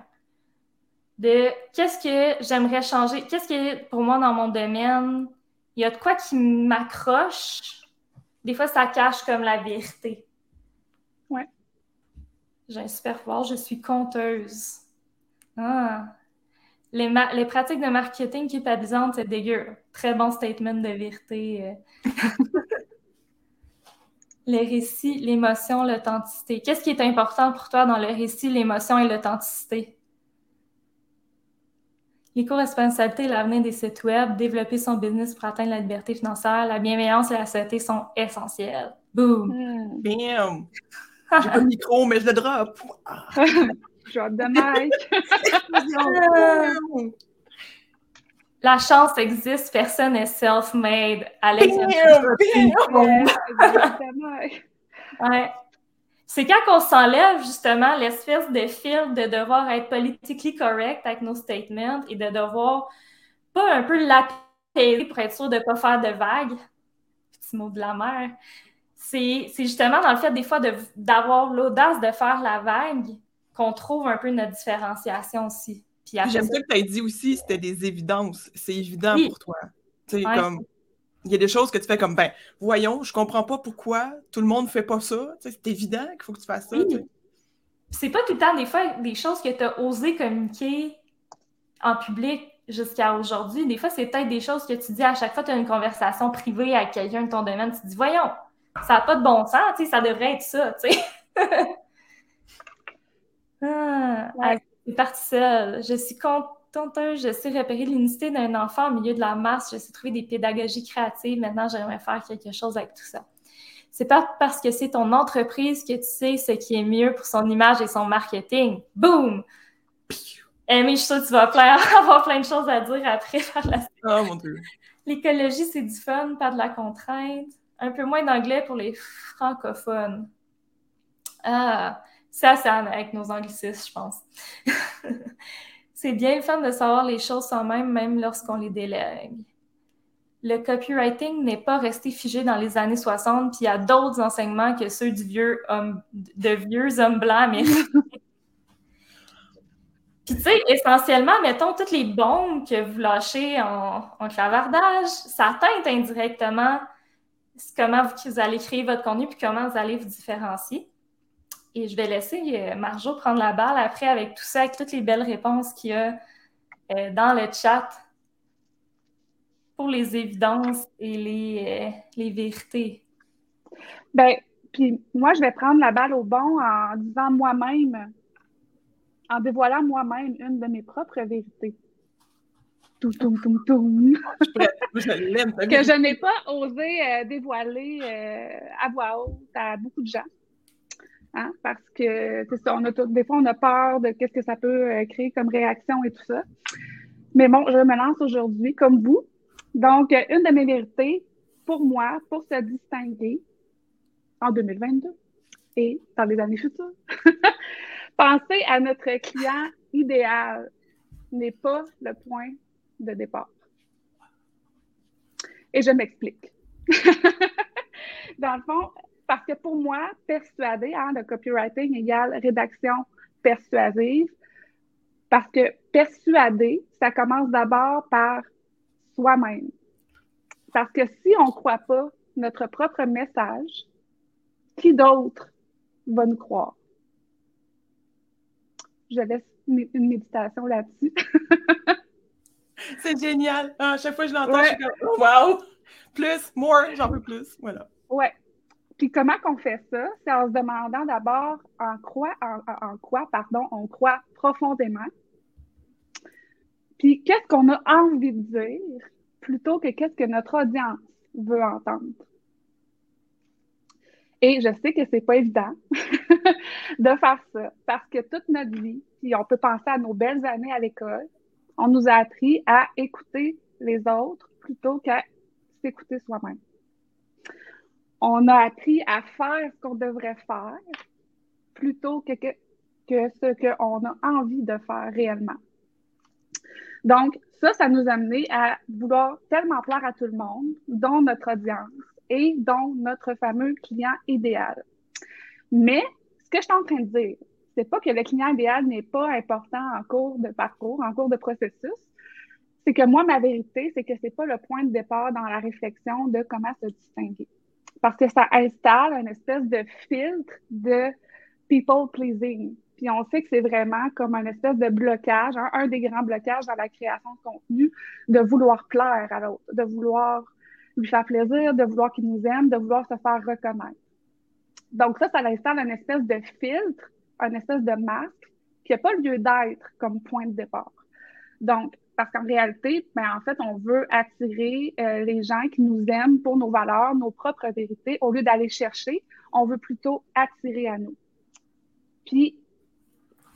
de qu'est-ce que j'aimerais changer, qu'est-ce que pour moi dans mon domaine, il y a de quoi qui m'accroche. Des fois, ça cache comme la vérité. Ouais. J'ai un super pouvoir, je suis conteuse. Ah, les, pratiques de marketing culpabilisantes, c'est dégueu. Très bon statement de vérité. Euh. les récits, l'émotion, l'authenticité. Qu'est-ce qui est important pour toi dans le récit, l'émotion et l'authenticité? L'éco-responsabilité, l'avenir des sites web, développer son business pour atteindre la liberté financière, la bienveillance et la santé sont essentiels. Boom! Hmm. Bam! J'ai pas de micro, mais je le drop. Drop the mic. La chance existe, personne n'est self-made. Alex, ouais. C'est quand on s'enlève justement l'espèce de fil de devoir être politiquement correct avec nos statements et de devoir pas un peu l'appeler pour être sûr de ne pas faire de vagues. Petit mot de la mer. C'est justement dans le fait des fois d'avoir l'audace de faire la vague qu'on trouve un peu notre différenciation aussi. J'aime ça que tu as dit aussi, c'était des évidences. C'est évident pour toi. Tu sais, comme, il y a des choses que tu fais comme, ben, voyons, je comprends pas pourquoi tout le monde fait pas ça. c'est évident qu'il faut que tu fasses ça. C'est pas tout le temps, des fois, des choses que tu as osé communiquer en public jusqu'à aujourd'hui. Des fois, c'est peut-être des choses que tu dis à chaque fois que tu as une conversation privée avec quelqu'un de ton domaine. Tu te dis, voyons, ça n'a pas de bon sens, tu sais, ça devrait être ça, tu sais. Ah, c'est parti seule. Je suis contenteuse, je sais repérer l'unité d'un enfant au milieu de la masse, je sais trouver des pédagogies créatives. Maintenant, j'aimerais faire quelque chose avec tout ça. C'est pas parce que c'est ton entreprise que tu sais ce qui est mieux pour son image et son marketing. Boom! Amy, je suis sûre que tu vas avoir plein de choses à dire après Oh mon Dieu! L'écologie, c'est du fun, pas de la contrainte. un peu moins d'anglais pour les francophones. Ah, ça, ça avec nos anglicistes, je pense. C'est bien le fun de savoir les choses sans même, lorsqu'on les délègue. Le copywriting n'est pas resté figé dans les années 60, puis il y a d'autres enseignements que ceux du vieux homme, de vieux hommes blancs Puis, tu sais, essentiellement, mettons, toutes les bombes que vous lâchez en, en clavardage, ça teinte indirectement comment vous, allez créer votre contenu puis comment vous allez vous différencier. Et je vais laisser euh, Marjo prendre la balle après avec tout ça, avec toutes les belles réponses qu'il y a euh, dans le chat pour les évidences et les, euh, les vérités. Bien, puis moi, je vais prendre la balle au bon en disant moi-même en dévoilant moi-même une de mes propres vérités. Tout, tout, tout, tout. que je n'ai pas osé euh, dévoiler euh, à voix haute à beaucoup de gens. Hein, parce que ça, on a des fois, on a peur de qu'est-ce que ça peut euh, créer comme réaction et tout ça. Mais bon, je me lance aujourd'hui comme vous. Donc, une de mes vérités, pour moi, pour se distinguer en 2022 et dans les années futures, Penser à notre client idéal n'est pas le point de départ. Et je m'explique. Dans le fond, parce que pour moi, persuader, hein, le copywriting égale rédaction persuasive, parce que persuader, ça commence d'abord par soi-même. Parce que si on ne croit pas notre propre message, qui d'autre va nous croire? je laisse une méditation là-dessus. c'est génial. Ah, à chaque fois que je l'entends, je suis comme wow! Plus, more, j'en veux plus. Voilà. Ouais. Puis comment qu'on fait ça? C'est en se demandant d'abord en quoi, en, quoi, pardon, on croit profondément. Puis qu'est-ce qu'on a envie de dire plutôt que qu'est-ce que notre audience veut entendre? Et je sais que c'est pas évident de faire ça parce que toute notre vie, si on peut penser à nos belles années à l'école, on nous a appris à écouter les autres plutôt qu'à s'écouter soi-même. On a appris à faire ce qu'on devrait faire plutôt que, ce qu'on a envie de faire réellement. Donc, ça, ça nous a amené à vouloir tellement plaire à tout le monde, dont notre audience, et dont notre fameux client idéal. Mais ce que je suis en train de dire, c'est pas que le client idéal n'est pas important en cours de parcours, en cours de processus. C'est que moi, ma vérité, c'est que c'est pas le point de départ dans la réflexion de comment se distinguer. Parce que ça installe une espèce de filtre de people pleasing. Puis on sait que c'est vraiment comme un espèce de blocage, un des grands blocages dans la création de contenu, de vouloir plaire à l'autre, de vouloir lui faire plaisir, de vouloir qu'il nous aime, de vouloir se faire reconnaître. Donc ça, ça installe une espèce de filtre, un espèce de masque qui n'a pas lieu d'être comme point de départ. Donc, parce qu'en réalité, ben, en fait, on veut attirer euh, les gens qui nous aiment pour nos valeurs, nos propres vérités, au lieu d'aller chercher, on veut plutôt attirer à nous. Puis,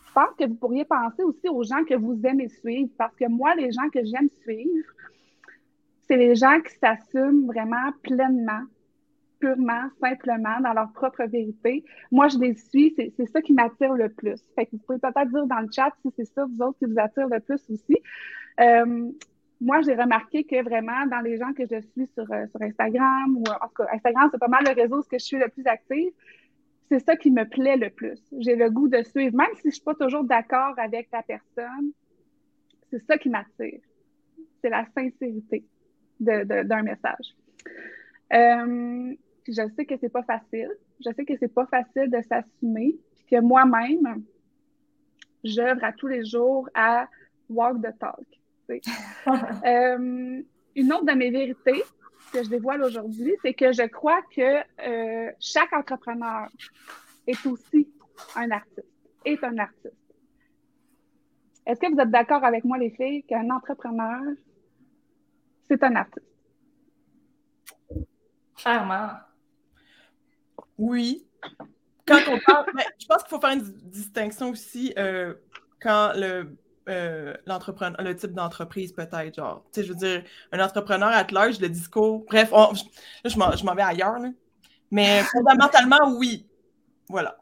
je pense que vous pourriez penser aussi aux gens que vous aimez suivre, parce que moi, les gens que j'aime suivre, c'est les gens qui s'assument vraiment pleinement, purement, simplement, dans leur propre vérité. Moi, je les suis, c'est ça qui m'attire le plus. Fait que vous pouvez peut-être dire dans le chat si c'est ça, vous autres, qui vous attire le plus aussi. Euh, moi, j'ai remarqué que vraiment, dans les gens que je suis sur, euh, sur Instagram, ou en tout cas, Instagram, c'est pas mal le réseau où je suis le plus active, c'est ça qui me plaît le plus. J'ai le goût de suivre, même si je suis pas toujours d'accord avec la personne, c'est ça qui m'attire. C'est la sincérité d'un message. Euh, je sais que c'est pas facile. Je sais que c'est pas facile de s'assumer. Puis que moi-même, j'œuvre à tous les jours à walk the talk. euh, une autre de mes vérités que je dévoile aujourd'hui, c'est que je crois que euh, chaque entrepreneur est aussi un artiste, est un artiste. Est-ce que vous êtes d'accord avec moi, les filles, qu'un entrepreneur, c'est un artiste? Clairement. Oui. Quand on parle, je pense qu'il faut faire une distinction aussi euh, quand le euh, l'entrepreneur, le type d'entreprise peut-être, genre, tu sais, je veux dire, un entrepreneur à large, le discours, bref, je, je m'en vais ailleurs, là. mais fondamentalement, oui. Voilà.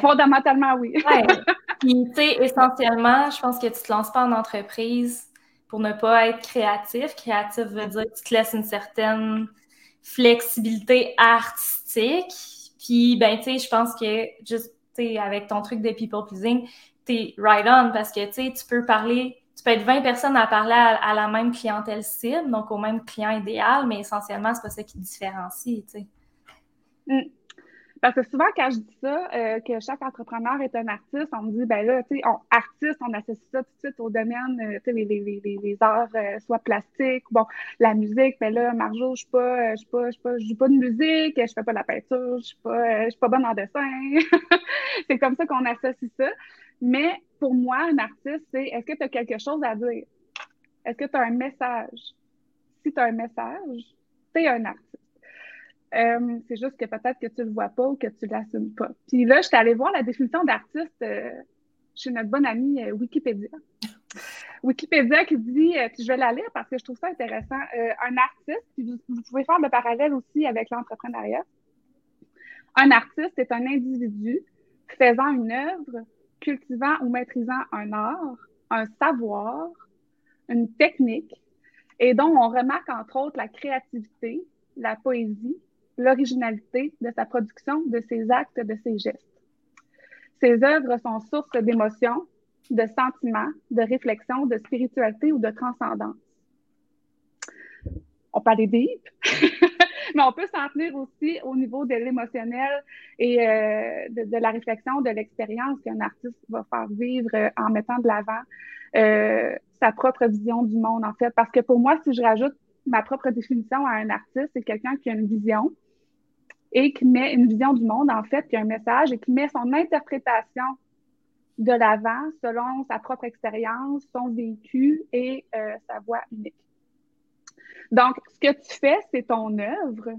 Fondamentalement, oui. Puis, tu sais, essentiellement, je pense que tu te lances pas en entreprise pour ne pas être créatif. Créatif veut dire que tu te laisses une certaine flexibilité artistique. Puis, ben, tu sais, je pense que juste, tu avec ton truc de people pleasing, t'es right on parce que, tu tu peux parler, tu peux être 20 personnes à parler à, la même clientèle cible, donc au même client idéal, mais essentiellement, c'est pas ça qui te différencie, tu sais. Mm. Parce que souvent, quand je dis ça, euh, que chaque entrepreneur est un artiste, on me dit, ben là, tu sais, artiste, on associe ça tout de suite au domaine, euh, tu sais, les, les, les, les, arts, euh, soit plastiques, bon, la musique, ben là, Marjo, je suis pas, je pas, je joue pas de musique, je fais pas de la peinture, je suis pas, je suis pas bonne en dessin. c'est comme ça qu'on associe ça. Mais pour moi, un artiste, c'est est-ce que tu as quelque chose à dire? Est-ce que tu as un message? Si tu as un message, tu es un artiste. Euh, c'est juste que peut-être que tu le vois pas ou que tu l'assumes pas. Puis là, je suis allée voir la définition d'artiste euh, chez notre bonne amie euh, Wikipédia. Wikipédia qui dit, je vais la lire parce que je trouve ça intéressant, un artiste, puis vous, vous, pouvez faire le parallèle aussi avec l'entrepreneuriat. Un artiste est un individu faisant une œuvre, cultivant ou maîtrisant un art, un savoir, une technique, et dont on remarque entre autres la créativité, la poésie, l'originalité de sa production, de ses actes, de ses gestes. Ses œuvres sont source d'émotions, de sentiments, de réflexion, de spiritualité ou de transcendance. On parle des mais on peut s'en tenir aussi au niveau de l'émotionnel et euh, de, la réflexion, de l'expérience qu'un artiste va faire vivre en mettant de l'avant euh, sa propre vision du monde, en fait. Parce que pour moi, si je rajoute ma propre définition à un artiste, c'est quelqu'un qui a une vision, et qui met une vision du monde, en fait, qui a un message et qui met son interprétation de l'avant selon sa propre expérience, son vécu et euh, sa voix unique. Donc, ce que tu fais, c'est ton œuvre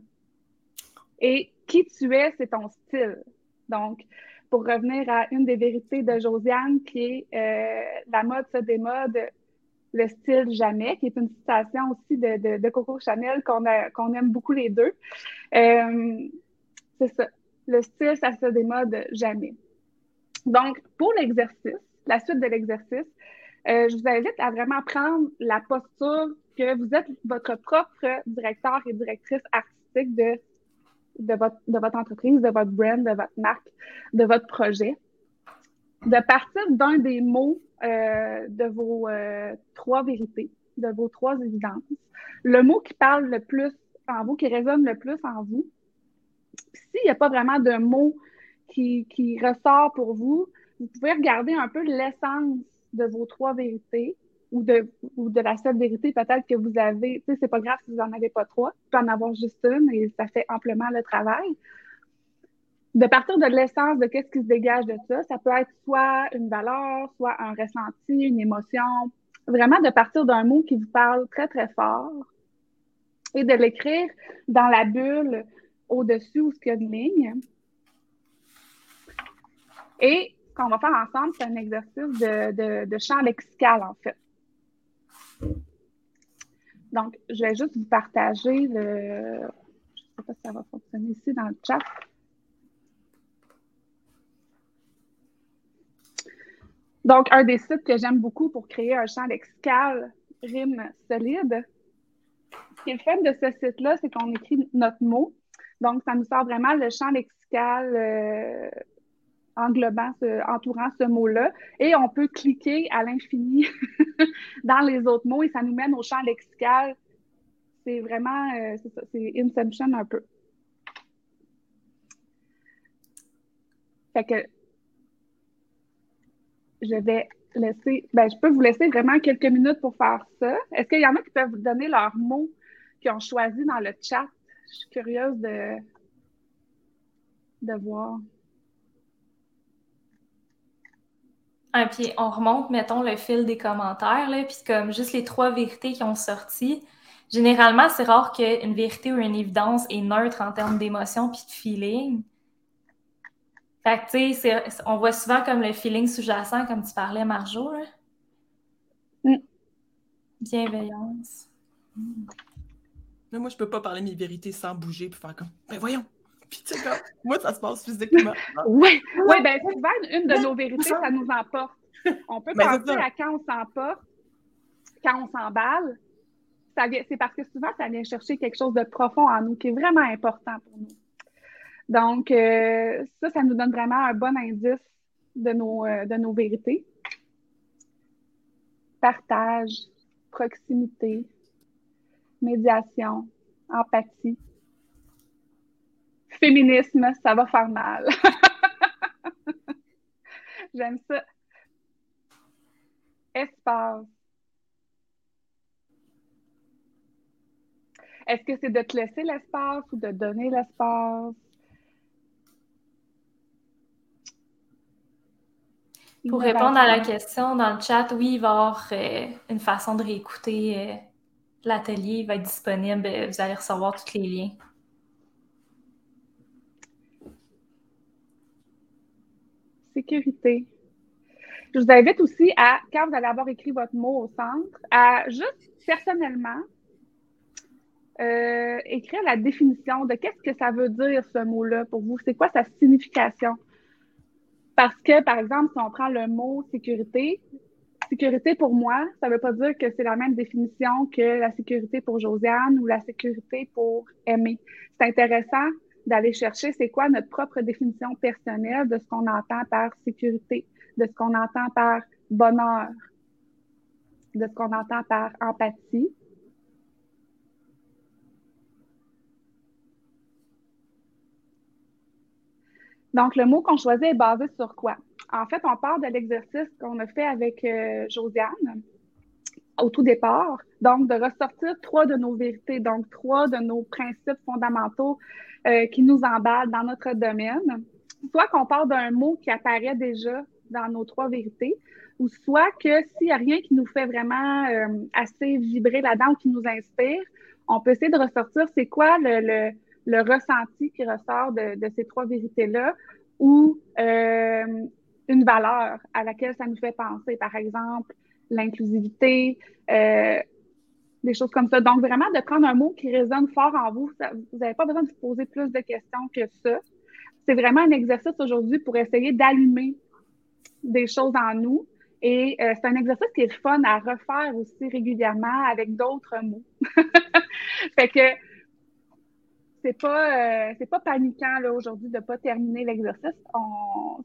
et qui tu es, c'est ton style. Donc, pour revenir à une des vérités de Josiane, qui est euh, La mode se démode, le style jamais, qui est une citation aussi de, Coco Chanel qu'on qu'on aime beaucoup les deux. Euh, c'est ça. Le style, ça se démode jamais. Donc, pour l'exercice, la suite de l'exercice, euh, je vous invite à vraiment prendre la posture que vous êtes votre propre directeur et directrice artistique de, votre entreprise, de votre brand, de votre marque, de votre projet. De partir d'un des mots euh, de vos euh, trois vérités, de vos trois évidences. Le mot qui parle le plus en vous, qui résonne le plus en vous, s'il n'y a pas vraiment de mot qui, qui ressort pour vous, vous pouvez regarder un peu l'essence de vos trois vérités ou de, ou de la seule vérité peut-être que vous avez. Tu sais, c'est pas grave si vous n'en avez pas trois. Vous pouvez en avoir juste une et ça fait amplement le travail. De partir de l'essence de qu'est-ce qui se dégage de ça, ça peut être soit une valeur, soit un ressenti, une émotion. Vraiment de partir d'un mot qui vous parle très, très fort et de l'écrire dans la bulle au-dessus où il y a une ligne. Et ce qu'on va faire ensemble, c'est un exercice de, de, champ lexical, en fait. Donc, je vais juste vous partager le. Je ne sais pas si ça va fonctionner ici dans le chat. Donc, un des sites que j'aime beaucoup pour créer un champ lexical rime solide. Ce qui est le fait de ce site-là, c'est qu'on écrit notre mot donc, ça nous sort vraiment le champ lexical euh, englobant, entourant ce mot-là. Et on peut cliquer à l'infini dans les autres mots et ça nous mène au champ lexical. C'est vraiment, euh, c'est Inception un peu. Fait que je vais laisser, ben, je peux vous laisser vraiment quelques minutes pour faire ça. Est-ce qu'il y en a qui peuvent vous donner leurs mots qu'ils ont choisis dans le chat? Je suis curieuse de, de voir. Ah, puis on remonte, mettons, le fil des commentaires, là, puis comme juste les trois vérités qui ont sorti. Généralement, c'est rare qu'une vérité ou une évidence est neutre en termes d'émotion puis de feeling. Fait que, tu sais, on voit souvent comme le feeling sous-jacent, comme tu parlais, Marjo. Bienveillance. Mais moi, je peux pas parler mes vérités sans bouger puis faire comme, ben voyons. Puis tu sais, comme, moi, ça se passe physiquement. Oui, ouais, ben souvent, une de nos vérités, ça nous emporte. On peut penser à quand on s'emporte, quand on s'emballe. C'est parce que souvent, ça vient chercher quelque chose de profond en nous qui est vraiment important pour nous. Donc, euh, ça, ça nous donne vraiment un bon indice de nos, euh, de nos vérités. Partage, proximité, médiation, empathie. Féminisme, ça va faire mal. J'aime ça. Espace. Est-ce que c'est de te laisser l'espace ou de donner l'espace? Pour répondre à la question dans le chat, oui, il va y avoir euh, une façon de réécouter euh, l'atelier. Va être disponible. Vous allez recevoir tous les liens. Sécurité. Je vous invite aussi à, quand vous allez avoir écrit votre mot au centre, à juste personnellement euh, écrire la définition de qu'est-ce que ça veut dire ce mot-là pour vous. C'est quoi sa signification? Parce que, par exemple, si on prend le mot sécurité, sécurité pour moi, ça ne veut pas dire que c'est la même définition que la sécurité pour Josiane ou la sécurité pour Aimer. C'est intéressant d'aller chercher c'est quoi notre propre définition personnelle de ce qu'on entend par sécurité, de ce qu'on entend par bonheur, de ce qu'on entend par empathie, Donc, le mot qu'on choisit est basé sur quoi? En fait, on part de l'exercice qu'on a fait avec euh, Josiane au tout départ. Donc, de ressortir trois de nos vérités, donc trois de nos principes fondamentaux euh, qui nous emballent dans notre domaine. Soit qu'on part d'un mot qui apparaît déjà dans nos trois vérités, ou soit que s'il n'y a rien qui nous fait vraiment euh, assez vibrer là-dedans ou qui nous inspire, on peut essayer de ressortir c'est quoi le le ressenti qui ressort de, ces trois vérités-là ou euh, une valeur à laquelle ça nous fait penser, par exemple l'inclusivité, euh, des choses comme ça. Donc, vraiment, de prendre un mot qui résonne fort en vous, vous n'avez pas besoin de vous poser plus de questions que ça. C'est vraiment un exercice aujourd'hui pour essayer d'allumer des choses en nous. Et euh, c'est un exercice qui est fun à refaire aussi régulièrement avec d'autres mots. fait que c'est pas euh, c'est pas paniquant là aujourd'hui de pas terminer l'exercice.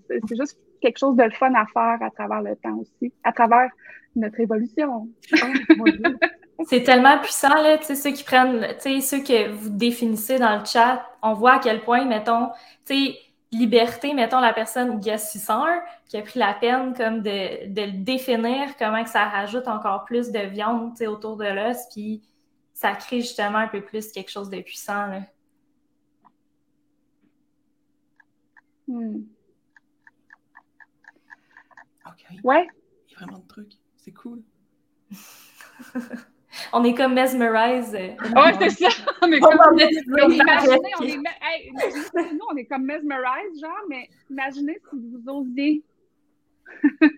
C'est juste quelque chose de le fun à faire à travers le temps aussi, à travers notre évolution. C'est tellement puissant, là, tu sais, ceux qui prennent, ceux que vous définissez dans le chat, on voit à quel point, mettons, tu sais, liberté, mettons, la personne Gassisseur, qui a pris la peine comme de, de, le définir, comment que ça rajoute encore plus de viande, autour de l'os, puis ça crée justement un peu plus quelque chose de puissant, là. Hmm. OK. Ouais. Il y a vraiment de trucs. C'est cool. on est comme mesmerized. Ouais, c'est ça. On est comme, imaginez, on est, nous, on est comme mesmerized, genre, mais imaginez si vous osiez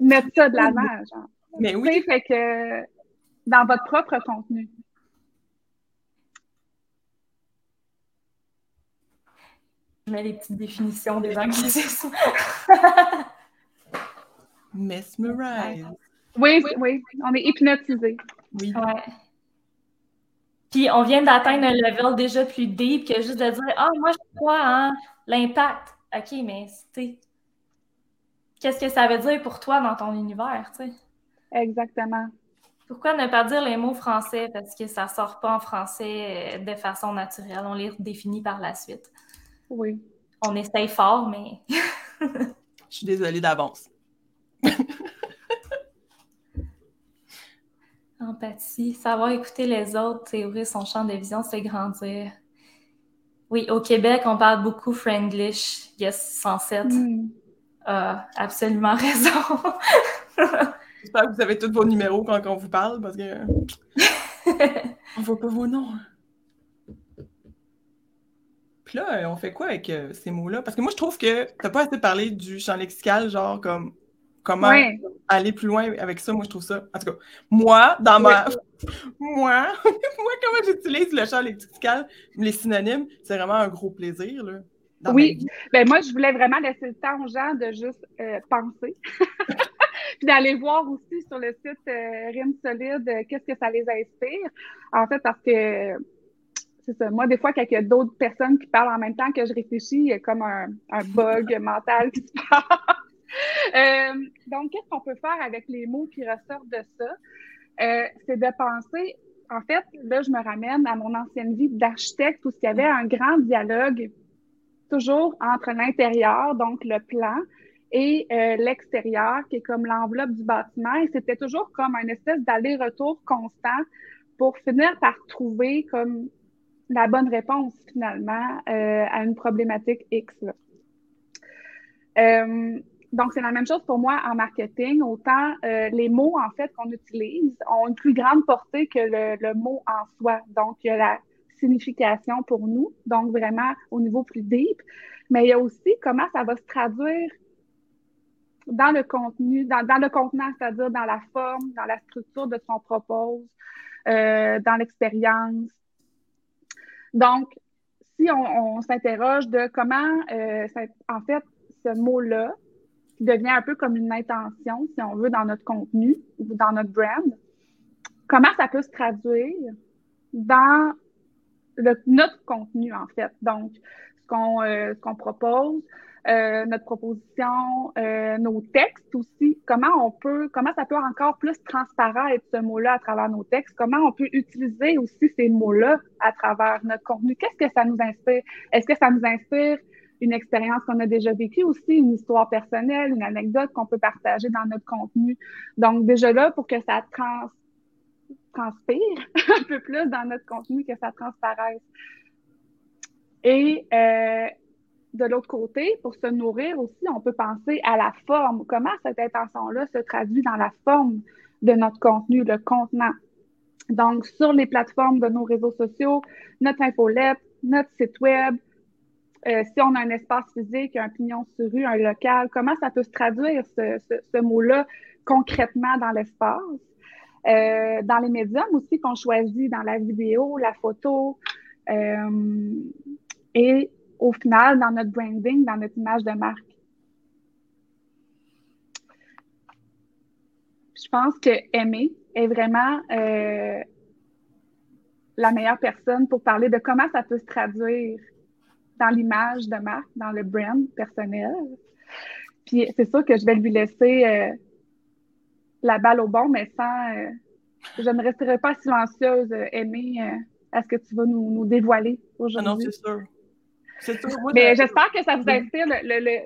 mettre ça de l'avant, genre. Mais oui. Fait que dans votre propre contenu. Je mets les petites définitions des anglicismes. Mesmerize. Oui, oui, on est hypnotisé. Oui. Ouais. Puis on vient d'atteindre un level déjà plus deep que juste de dire Ah, moi je crois en l'impact. OK, mais c'était. Qu'est-ce que ça veut dire pour toi dans ton univers, tu sais? Exactement. Pourquoi ne pas dire les mots français? Parce que ça ne sort pas en français de façon naturelle. On les redéfinit par la suite. Oui. On essaye fort, mais. Je suis désolée d'avance. Empathie, savoir écouter les autres, ouvrir son champ de vision, c'est grandir. Oui, au Québec, on parle beaucoup Franglish, yes 107. Mm. Ah, absolument raison. J'espère que vous avez tous vos numéros quand on vous parle parce que on voit pas vos noms. Puis là, euh, on fait quoi avec euh, ces mots-là? Parce que moi, je trouve que t'as pas assez parlé du champ lexical, genre comme comment aller plus loin avec ça. Moi, je trouve ça. En tout cas, moi, dans ma. moi, moi, comment j'utilise le champ lexical, les synonymes, c'est vraiment un gros plaisir. Là, oui, ben moi, je voulais vraiment laisser le temps aux gens de juste euh, penser. Puis d'aller voir aussi sur le site euh, Rime Solide euh, qu'est-ce que ça les inspire. En fait, parce que c'est ça. Moi, des fois, quand il y a d'autres personnes qui parlent en même temps que je réfléchis, il y a comme un, un bug mental qui se passe. Euh, donc, qu'est-ce qu'on peut faire avec les mots qui ressortent de ça? Euh, c'est de penser, en fait, là, je me ramène à mon ancienne vie d'architecte où il y avait un grand dialogue toujours entre l'intérieur, donc le plan, et euh, l'extérieur, qui est comme l'enveloppe du bâtiment. Et c'était toujours comme un espèce d'aller-retour constant pour finir par trouver comme la bonne réponse finalement à une problématique X. Euh, donc, c'est la même chose pour moi en marketing. Autant euh, les mots, en fait, qu'on utilise ont une plus grande portée que le, mot en soi. Donc, il y a la signification pour nous, donc vraiment au niveau plus deep. Mais il y a aussi comment ça va se traduire dans le contenu, dans, le contenant, c'est-à-dire dans la forme, dans la structure de ce qu'on propose, euh, dans l'expérience. Donc, si on, s'interroge de comment, euh, en fait, ce mot-là, devient un peu comme une intention, si on veut, dans notre contenu ou dans notre brand. Comment ça peut se traduire dans notre contenu, en fait. Donc, ce qu'on euh, propose, euh, notre proposition, euh, nos textes aussi. Comment on peut, comment ça peut encore plus transparaître ce mot-là à travers nos textes? Comment on peut utiliser aussi ces mots-là à travers notre contenu? Qu'est-ce que ça nous inspire? Est-ce que ça nous inspire une expérience qu'on a déjà vécue aussi, une histoire personnelle, une anecdote qu'on peut partager dans notre contenu? Donc, déjà là, pour que ça trans transpire un peu plus dans notre contenu, que ça transparaisse. Et euh, de l'autre côté, pour se nourrir aussi, on peut penser à la forme. Comment cette intention-là se traduit dans la forme de notre contenu, le contenant? Donc, sur les plateformes de nos réseaux sociaux, notre infolette, notre site web, euh, si on a un espace physique, un pignon sur rue, un local, comment ça peut se traduire, ce, mot-là, concrètement dans l'espace? Euh, dans les médiums aussi qu'on choisit, dans la vidéo, la photo, euh, et au final, dans notre branding, dans notre image de marque. Je pense que Aimer est vraiment la meilleure personne pour parler de comment ça peut se traduire dans l'image de marque, dans le brand personnel. Puis c'est sûr que je vais lui laisser euh, la balle au bon, mais sans. Euh, je ne resterai pas silencieuse, euh, aimée, à ce que tu vas nous, dévoiler aujourd'hui. Ah non, c'est sûr. Mais j'espère que ça vous inspire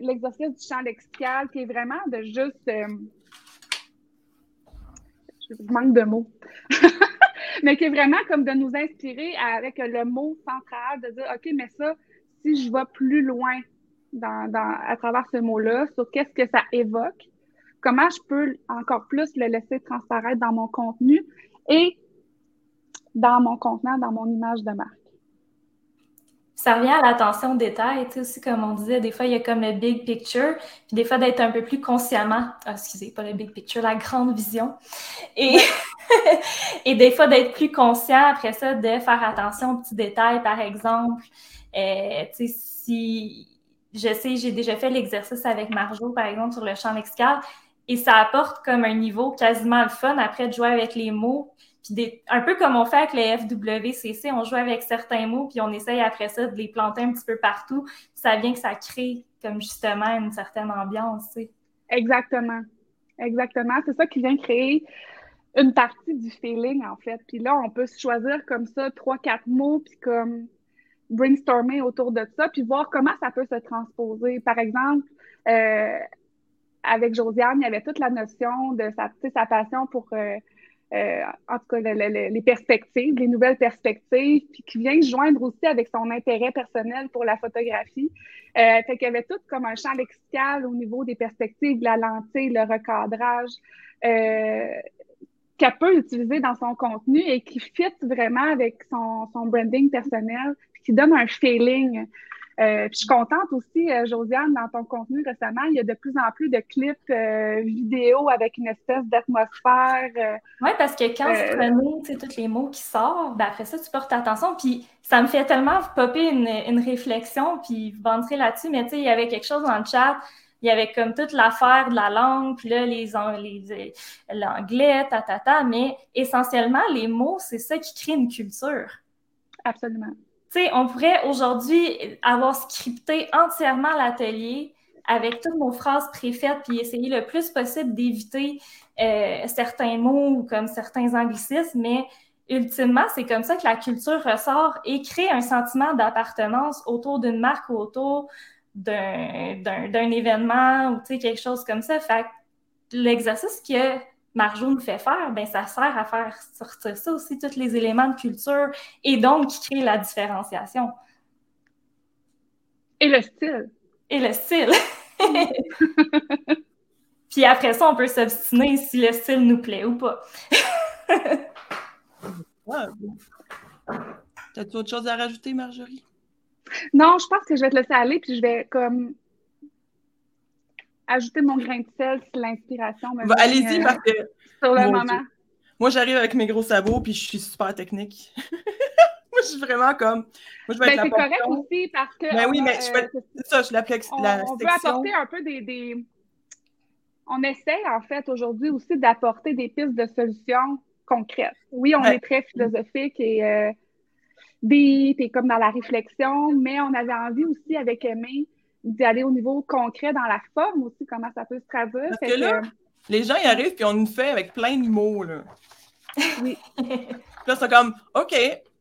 l'exercice du champ lexical qui est vraiment de juste. je manque de mots. mais qui est vraiment comme de nous inspirer avec le mot central, de dire OK, mais ça, si je vais plus loin dans, à travers ce mot-là, sur qu'est-ce que ça évoque, comment je peux encore plus le laisser transparaître dans mon contenu et dans mon contenant, dans mon image de marque. Ça revient à l'attention au détail, tu sais, aussi, comme on disait, des fois, il y a comme le big picture, puis des fois, d'être un peu plus consciemment, ah, excusez, pas le big picture, la grande vision, et, et des fois, d'être plus conscient après ça, de faire attention aux petits détails, par exemple, euh, si je sais, j'ai déjà fait l'exercice avec Marjo, par exemple, sur le champ lexical, et ça apporte comme un niveau quasiment le fun après de jouer avec les mots. Puis un peu comme on fait avec les FWCC, on joue avec certains mots, puis on essaye après ça de les planter un petit peu partout. Ça vient que ça crée comme justement une certaine ambiance. Exactement. Exactement. C'est ça qui vient créer une partie du feeling, en fait. Puis là, on peut choisir comme ça trois, quatre mots, puis comme brainstormer autour de ça, puis voir comment ça peut se transposer. Par exemple, euh, avec Josiane, il y avait toute la notion de sa, sa passion pour, euh, euh, en tout cas, les perspectives, les nouvelles perspectives, puis qui vient joindre aussi avec son intérêt personnel pour la photographie. Euh, fait qu'il y avait tout comme un champ lexical au niveau des perspectives, la lentille, le recadrage, qu'elle peut utiliser dans son contenu et qui fit vraiment avec son, son branding personnel qui donne un feeling Euh, puis je suis contente aussi, euh, Josiane, dans ton contenu récemment, il y a de plus en plus de clips euh, vidéo avec une espèce d'atmosphère. oui, parce que quand tu connais tous les mots qui sortent, ben après ça, tu portes attention. Puis ça me fait tellement popper une, une réflexion, puis vous vendrez là-dessus, mais tu sais, il y avait quelque chose dans le chat il y avait comme toute l'affaire de la langue, puis là, les, les, l'anglais, ta, ta, ta, mais essentiellement, les mots, c'est ça qui crée une culture. Absolument. Sais, on pourrait aujourd'hui avoir scripté entièrement l'atelier avec toutes nos phrases préfaites, puis essayer le plus possible d'éviter euh, certains mots ou comme certains anglicismes, mais ultimement, c'est comme ça que la culture ressort et crée un sentiment d'appartenance autour d'une marque ou autour d'un événement ou quelque chose comme ça. Fait l'exercice que Marjo nous fait faire, ben, ça sert à faire sortir ça aussi, tous les éléments de culture et donc qui crée la différenciation. Et le style. Et le style. Puis après ça, on peut s'obstiner si le style nous plaît ou pas. T'as-tu autre chose à rajouter, Marjorie? Non, je pense que je vais te laisser aller, puis je vais comme ajouter mon grain de sel si l'inspiration me bah, Allez-y, euh, parce que. Sur le moment. Moi, j'arrive avec mes gros sabots, puis je suis super technique. moi, je suis vraiment comme. Moi, je vais ben, c'est correct aussi parce que. Ben oui, mais je fais... Euh, c'est ça, je l'applique. On, on veut apporter un peu des, des... On essaie, en fait, aujourd'hui aussi d'apporter des pistes de solutions concrètes. Oui, on est très philosophique et. Euh, deep et comme dans la réflexion, mais on avait envie aussi avec Aimé d'aller au niveau concret dans la forme aussi, comment ça peut se traduire. Parce que là, les gens y arrivent puis on nous fait avec plein de mots, là. Oui. là, c'est comme, OK,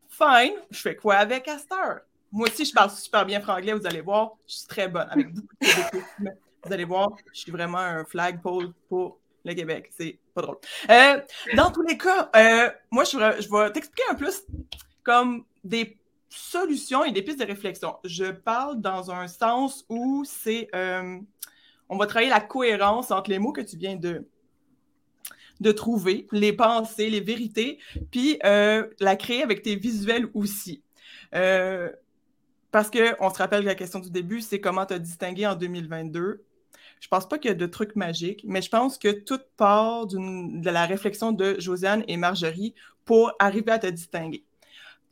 fine, je fais quoi avec Astor? Moi aussi, je parle super bien franglais, vous allez voir, je suis très bonne avec beaucoup de Vous allez voir, je suis vraiment un flagpole pour le Québec. C'est pas drôle. Euh, dans tous les cas, euh, moi, je, je vais t'expliquer un plus comme des solutions et des pistes de réflexion. Je parle dans un sens où c'est, euh, on va travailler la cohérence entre les mots que tu viens de, de trouver, les pensées, les vérités, puis euh, la créer avec tes visuels aussi. Euh, parce qu'on se rappelle que la question du début, c'est comment te distinguer en 2022. Je pense pas qu'il y a de trucs magiques, mais je pense que tout part de la réflexion de Josiane et Marjorie pour arriver à te distinguer.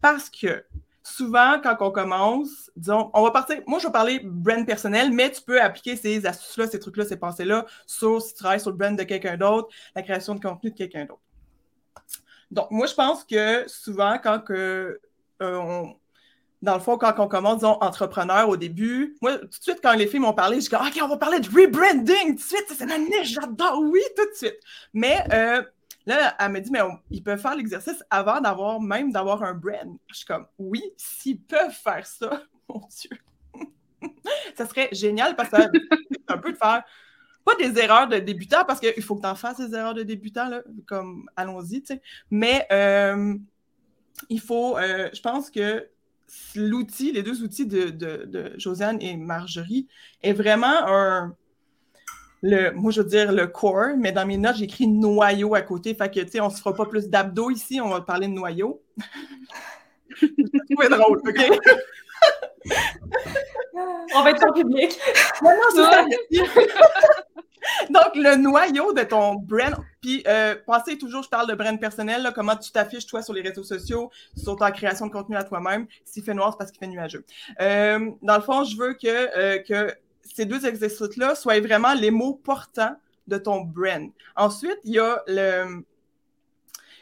Parce que souvent, quand on commence, disons, on va partir. Moi, je vais parler brand personnel, mais tu peux appliquer ces astuces-là, ces trucs-là, ces pensées-là sur si tu travailles sur le brand de quelqu'un d'autre, la création de contenu de quelqu'un d'autre. Donc, moi, je pense que souvent, quand que, euh, dans le fond, quand on commence, disons, entrepreneur au début, moi, tout de suite, quand les filles m'ont parlé, je dis, OK, on va parler de rebranding tout de suite, c'est ma niche, j'adore, oui, tout de suite. Mais euh, Là, elle m'a dit, mais ils peuvent faire l'exercice avant d'avoir, même d'avoir un brand. Je suis comme, oui, s'ils peuvent faire ça, mon Dieu. ça serait génial parce que un peu de faire, pas des erreurs de débutant, parce qu'il faut que tu en fasses des erreurs de débutant, là, comme allons-y, tu sais. Mais euh, il faut, euh, je pense que l'outil, les deux outils de, de, de Josiane et Marjorie est vraiment un le, moi, je veux dire le core, mais dans mes notes, j'écris noyau à côté. Fait que, tu sais, on se fera pas plus d'abdos ici, on va parler de noyau. C'est drôle, OK? on va être en public. Donc, le noyau de ton brand, puis euh, pensez toujours, je parle de brand personnel, comment tu t'affiches toi sur les réseaux sociaux, sur ta création de contenu à toi-même. S'il fait noir, c'est parce qu'il fait nuageux. Euh, dans le fond, je veux que, euh, que ces deux exercices-là soient vraiment les mots portants de ton brand. Ensuite, il y a le.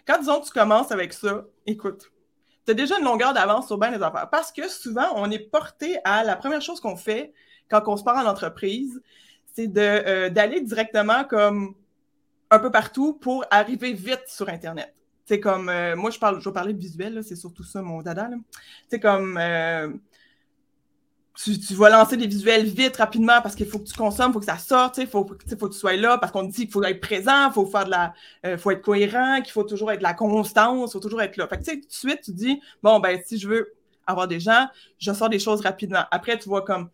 Quand, disons, tu commences avec ça, écoute, tu as déjà une longueur d'avance sur bien les affaires. Parce que souvent, on est porté à la première chose qu'on fait quand on se part en entreprise, c'est euh, d'aller directement comme un peu partout pour arriver vite sur Internet. C'est comme, euh, moi, je parle, je vais parler visuel, c'est surtout ça mon dada. C'est comme, euh, tu, vas lancer des visuels vite, rapidement, parce qu'il faut que tu consommes, il faut que ça sorte, il faut, faut que tu sois là, parce qu'on dit qu'il faut être présent, il faut faire de la, euh, faut être cohérent, qu'il faut toujours être la constance, il faut toujours être là. Fait que, tu sais, tout de suite, tu dis, bon, ben, si je veux avoir des gens, je sors des choses rapidement. Après, tu vois comme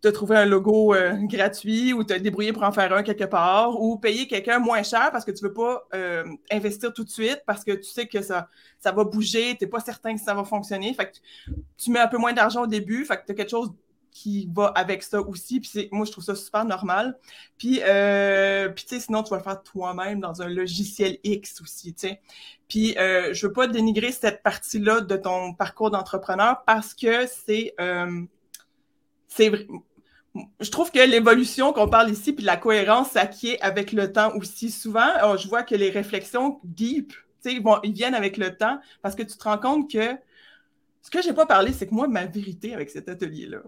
te trouver un logo euh, gratuit ou te débrouiller pour en faire un quelque part ou payer quelqu'un moins cher parce que tu veux pas euh, investir tout de suite parce que tu sais que ça, ça va bouger, tu n'es pas certain que ça va fonctionner. Fait que tu, tu mets un peu moins d'argent au début, fait que tu as quelque chose qui va avec ça aussi. Puis moi, je trouve ça super normal. Puis, euh, puis tu sais, sinon, tu vas le faire toi-même dans un logiciel X aussi, tu sais. Puis, euh, je veux pas dénigrer cette partie-là de ton parcours d'entrepreneur parce que c'est... Euh, c'est je trouve que l'évolution qu'on parle ici, puis la cohérence s'acquiert avec le temps aussi. Souvent, oh, je vois que les réflexions deep, ils, vont, ils viennent avec le temps parce que tu te rends compte que ce que j'ai pas parlé, c'est que moi, ma vérité avec cet atelier-là,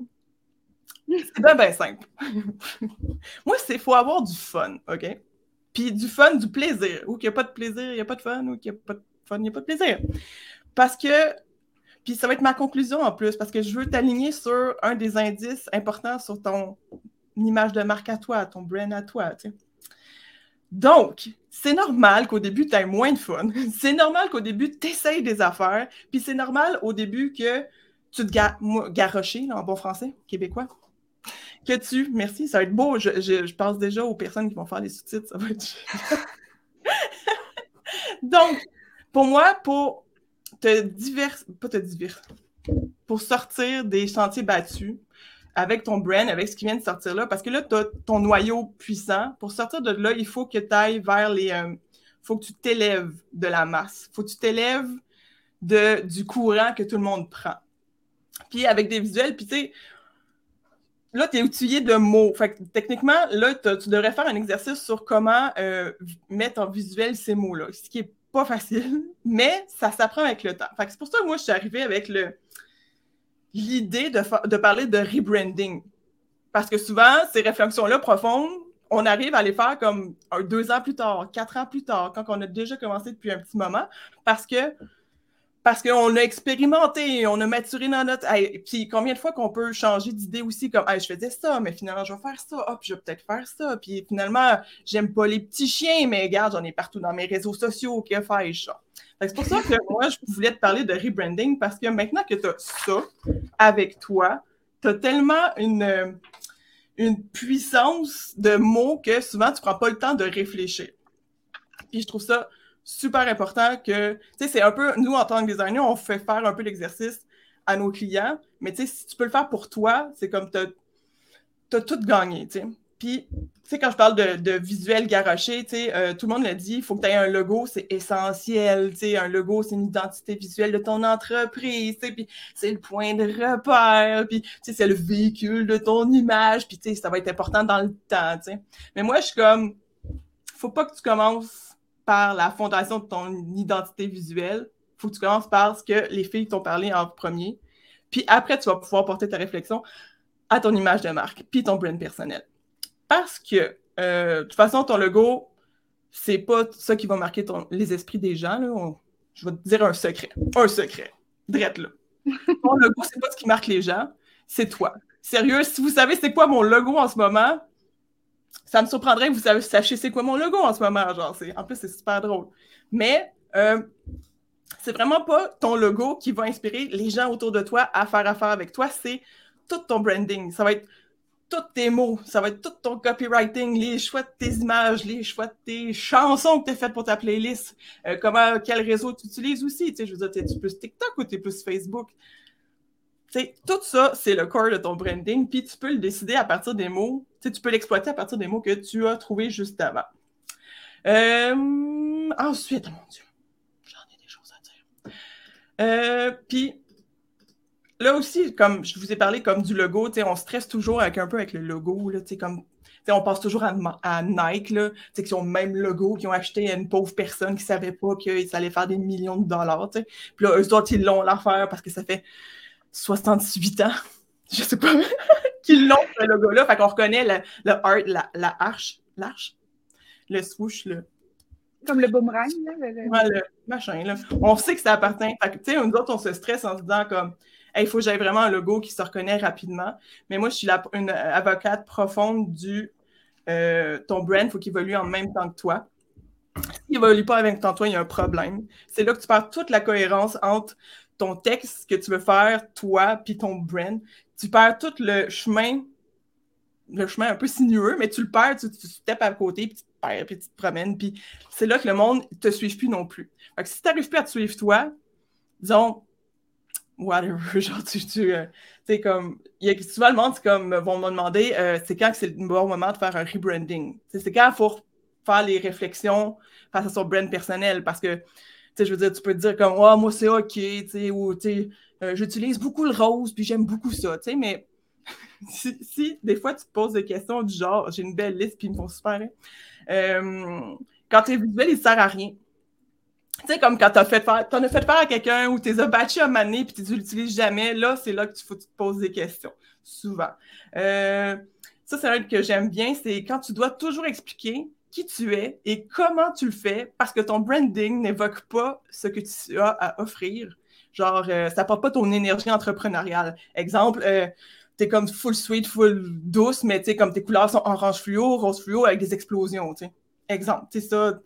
c'est bien, bien simple. moi, c'est faut avoir du fun, OK? Puis du fun, du plaisir. Ou qu'il n'y a pas de plaisir, il n'y a pas de fun. Ou qu'il n'y a pas de fun, il n'y a pas de plaisir. Parce que puis ça va être ma conclusion en plus, parce que je veux t'aligner sur un des indices importants sur ton image de marque à toi, ton brand à toi. Donc, c'est normal qu'au début, tu aies moins de fun. C'est normal qu'au début, tu essayes des affaires. Puis c'est normal au début que tu te ga en bon français, québécois. Que tu, merci, ça va être beau. Je, pense déjà aux personnes qui vont faire les sous-titres. Ça va être. Donc, pour moi, pour te divers, pas te divers, pour sortir des chantiers battus avec ton brand, avec ce qui vient de sortir là, parce que là, tu as ton noyau puissant. Pour sortir de là, il faut que tu ailles vers les. Euh, faut que tu t'élèves de la masse. faut que tu t'élèves du courant que tout le monde prend. Puis avec des visuels, puis tu sais, là, tu es outillé de mots. Fait que, techniquement, là, tu devrais faire un exercice sur comment euh, mettre en visuel ces mots-là, ce qui est pas facile, mais ça s'apprend avec le temps. c'est pour ça que moi, je suis arrivée avec le l'idée de, de parler de rebranding. Parce que souvent, ces réflexions-là profondes, on arrive à les faire comme deux ans plus tard, quatre ans plus tard, quand on a déjà commencé depuis un petit moment, parce que parce qu'on a expérimenté, on a maturé dans notre. puis combien de fois qu'on peut changer d'idée aussi, comme je faisais ça, mais finalement je vais faire ça, hop, je vais peut-être faire ça. Puis finalement, j'aime pas les petits chiens, mais regarde, j'en ai partout dans mes réseaux sociaux, que fais-je? C'est pour ça que moi, je voulais te parler de rebranding parce que maintenant que tu as ça avec toi, tu as tellement une, une puissance de mots que souvent tu prends pas le temps de réfléchir. Puis je trouve ça super important que, tu sais, c'est un peu, nous, en tant que designer, on fait faire un peu l'exercice à nos clients, mais tu sais, si tu peux le faire pour toi, c'est comme tu as, tout gagné, tu sais. Puis, tu sais, quand je parle de, visuel garoché, tu sais, euh, tout le monde l'a dit, il faut que tu aies un logo, c'est essentiel, tu sais, un logo, c'est une identité visuelle de ton entreprise, tu sais, puis c'est le point de repère, puis, tu sais, c'est le véhicule de ton image, puis, tu sais, ça va être important dans le temps, tu sais. Mais moi, je suis comme, faut pas que tu commences par la fondation de ton identité visuelle. Il faut que tu commences par ce que les filles t'ont parlé en premier. Puis après, tu vas pouvoir porter ta réflexion à ton image de marque, puis ton brand personnel. Parce que, euh, de toute façon, ton logo, c'est pas ça qui va marquer les esprits des gens. je vais te dire un secret. Un secret. Drette là. Ton logo, c'est pas ce qui marque les gens, c'est toi. Sérieux, si vous savez c'est quoi mon logo en ce moment, ça me surprendrait que vous sachiez c'est quoi mon logo en ce moment. Genre, en plus, c'est super drôle. Mais euh, c'est vraiment pas ton logo qui va inspirer les gens autour de toi à faire affaire avec toi. C'est tout ton branding. Ça va être tous tes mots, ça va être tout ton copywriting, les choix de tes images, les choix de tes chansons que tu as faites pour ta playlist, euh, comment, quel réseau tu utilises aussi. Tu sais, je veux dire, tu plus TikTok ou tu es plus Facebook? Tout ça, c'est le corps de ton branding, puis tu peux le décider à partir des mots, tu peux l'exploiter à partir des mots que tu as trouvés juste avant. Euh, ensuite, mon Dieu, j'en ai des choses à dire. Euh, puis, là aussi, comme je vous ai parlé comme du logo, on stresse toujours un peu avec le logo, on pense toujours à, Nike, là, qui ont le même logo, qui ont acheté à une pauvre personne qui ne savait pas que ça allait faire des millions de dollars. Puis là, eux autres, ils l'ont l'affaire parce que ça fait 68 ans, je sais pas, qu'ils l'ont, ce logo-là. Fait qu'on reconnaît le, le art, la, la arche, l'arche, le swoosh, le... Comme le boomerang, là. Le, Ouais, le machin, là. On sait que ça appartient. Fait que, tu sais, nous autres, on se stresse en se disant comme, il faut que j'aie vraiment un logo qui se reconnaît rapidement. Mais moi, je suis la, une avocate profonde du euh, ton brand, il faut qu'il évolue en même temps que toi. S'il évolue pas avec toi, il y a un problème. C'est là que tu perds toute la cohérence entre ton texte que tu veux faire, toi, puis ton brand, tu perds tout le chemin, le chemin un peu sinueux, mais tu le perds, tu, tu, tapes à côté, puis tu te perds, puis tu te promènes, puis c'est là que le monde ne te suive plus non plus. Fait que si tu n'arrives plus à te suivre toi, disons, whatever, genre, tu, tu euh, sais, comme, y a souvent le monde, c'est comme, vont me demander, euh, c'est quand que c'est le bon moment de faire un rebranding? C'est quand il faut faire les réflexions face à son brand personnel, parce que, je veux dire, tu peux te dire comme, oh, moi, c'est OK, tu sais, ou, tu sais, euh, j'utilise beaucoup le rose, puis j'aime beaucoup ça, tu sais, mais si, des fois, tu te poses des questions du genre, j'ai une belle liste, puis ils me font super, hein. quand tu es visuel, il sert à rien. Tu sais, comme quand t'as fait faire, t'en as fait faire à quelqu'un ou t'es battu à maner puis tu l'utilises jamais, là, c'est là que tu faut tu te poses des questions, souvent. Euh, ça, c'est un que j'aime bien, c'est quand tu dois toujours expliquer qui tu es et comment tu le fais parce que ton branding n'évoque pas ce que tu as à offrir. Genre, euh, ça porte pas ton énergie entrepreneuriale. Exemple, euh, t'es comme full sweet, full douce, mais tu comme tes couleurs sont orange fluo, rose fluo avec des explosions, tu. Exemple, c'est ça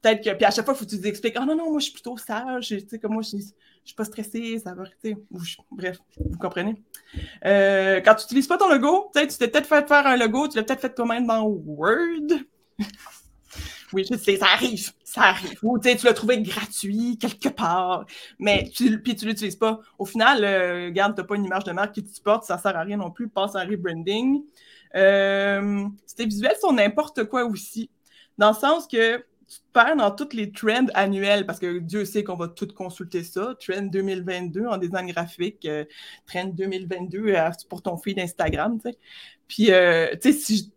peut-être que. Puis à chaque fois, faut que tu t'expliques. Ah non, non, moi, je suis plutôt sage. Tu sais, comme moi, je suis pas stressée, ça va. arrêter. Bref, vous comprenez. Euh, quand tu n'utilises pas ton logo, tu t'es peut-être fait faire un logo, tu l'as peut-être fait toi-même dans Word. Oui, je sais, ça arrive. Ça arrive. Ou tu l'as trouvé gratuit quelque part, mais tu, puis tu l'utilises pas. Au final, euh, regarde, tu n'as pas une image de marque qui te supporte, ça sert à rien non plus. Passe en rebranding. Euh, tes visuels sont n'importe quoi aussi. Dans le sens que tu te perds dans toutes les trends annuels parce que Dieu sait qu'on va tout consulter ça. Trend 2022 en design graphique, euh, Trend 2022 euh, pour ton feed Instagram, tu sais. Puis, euh, tu sais, si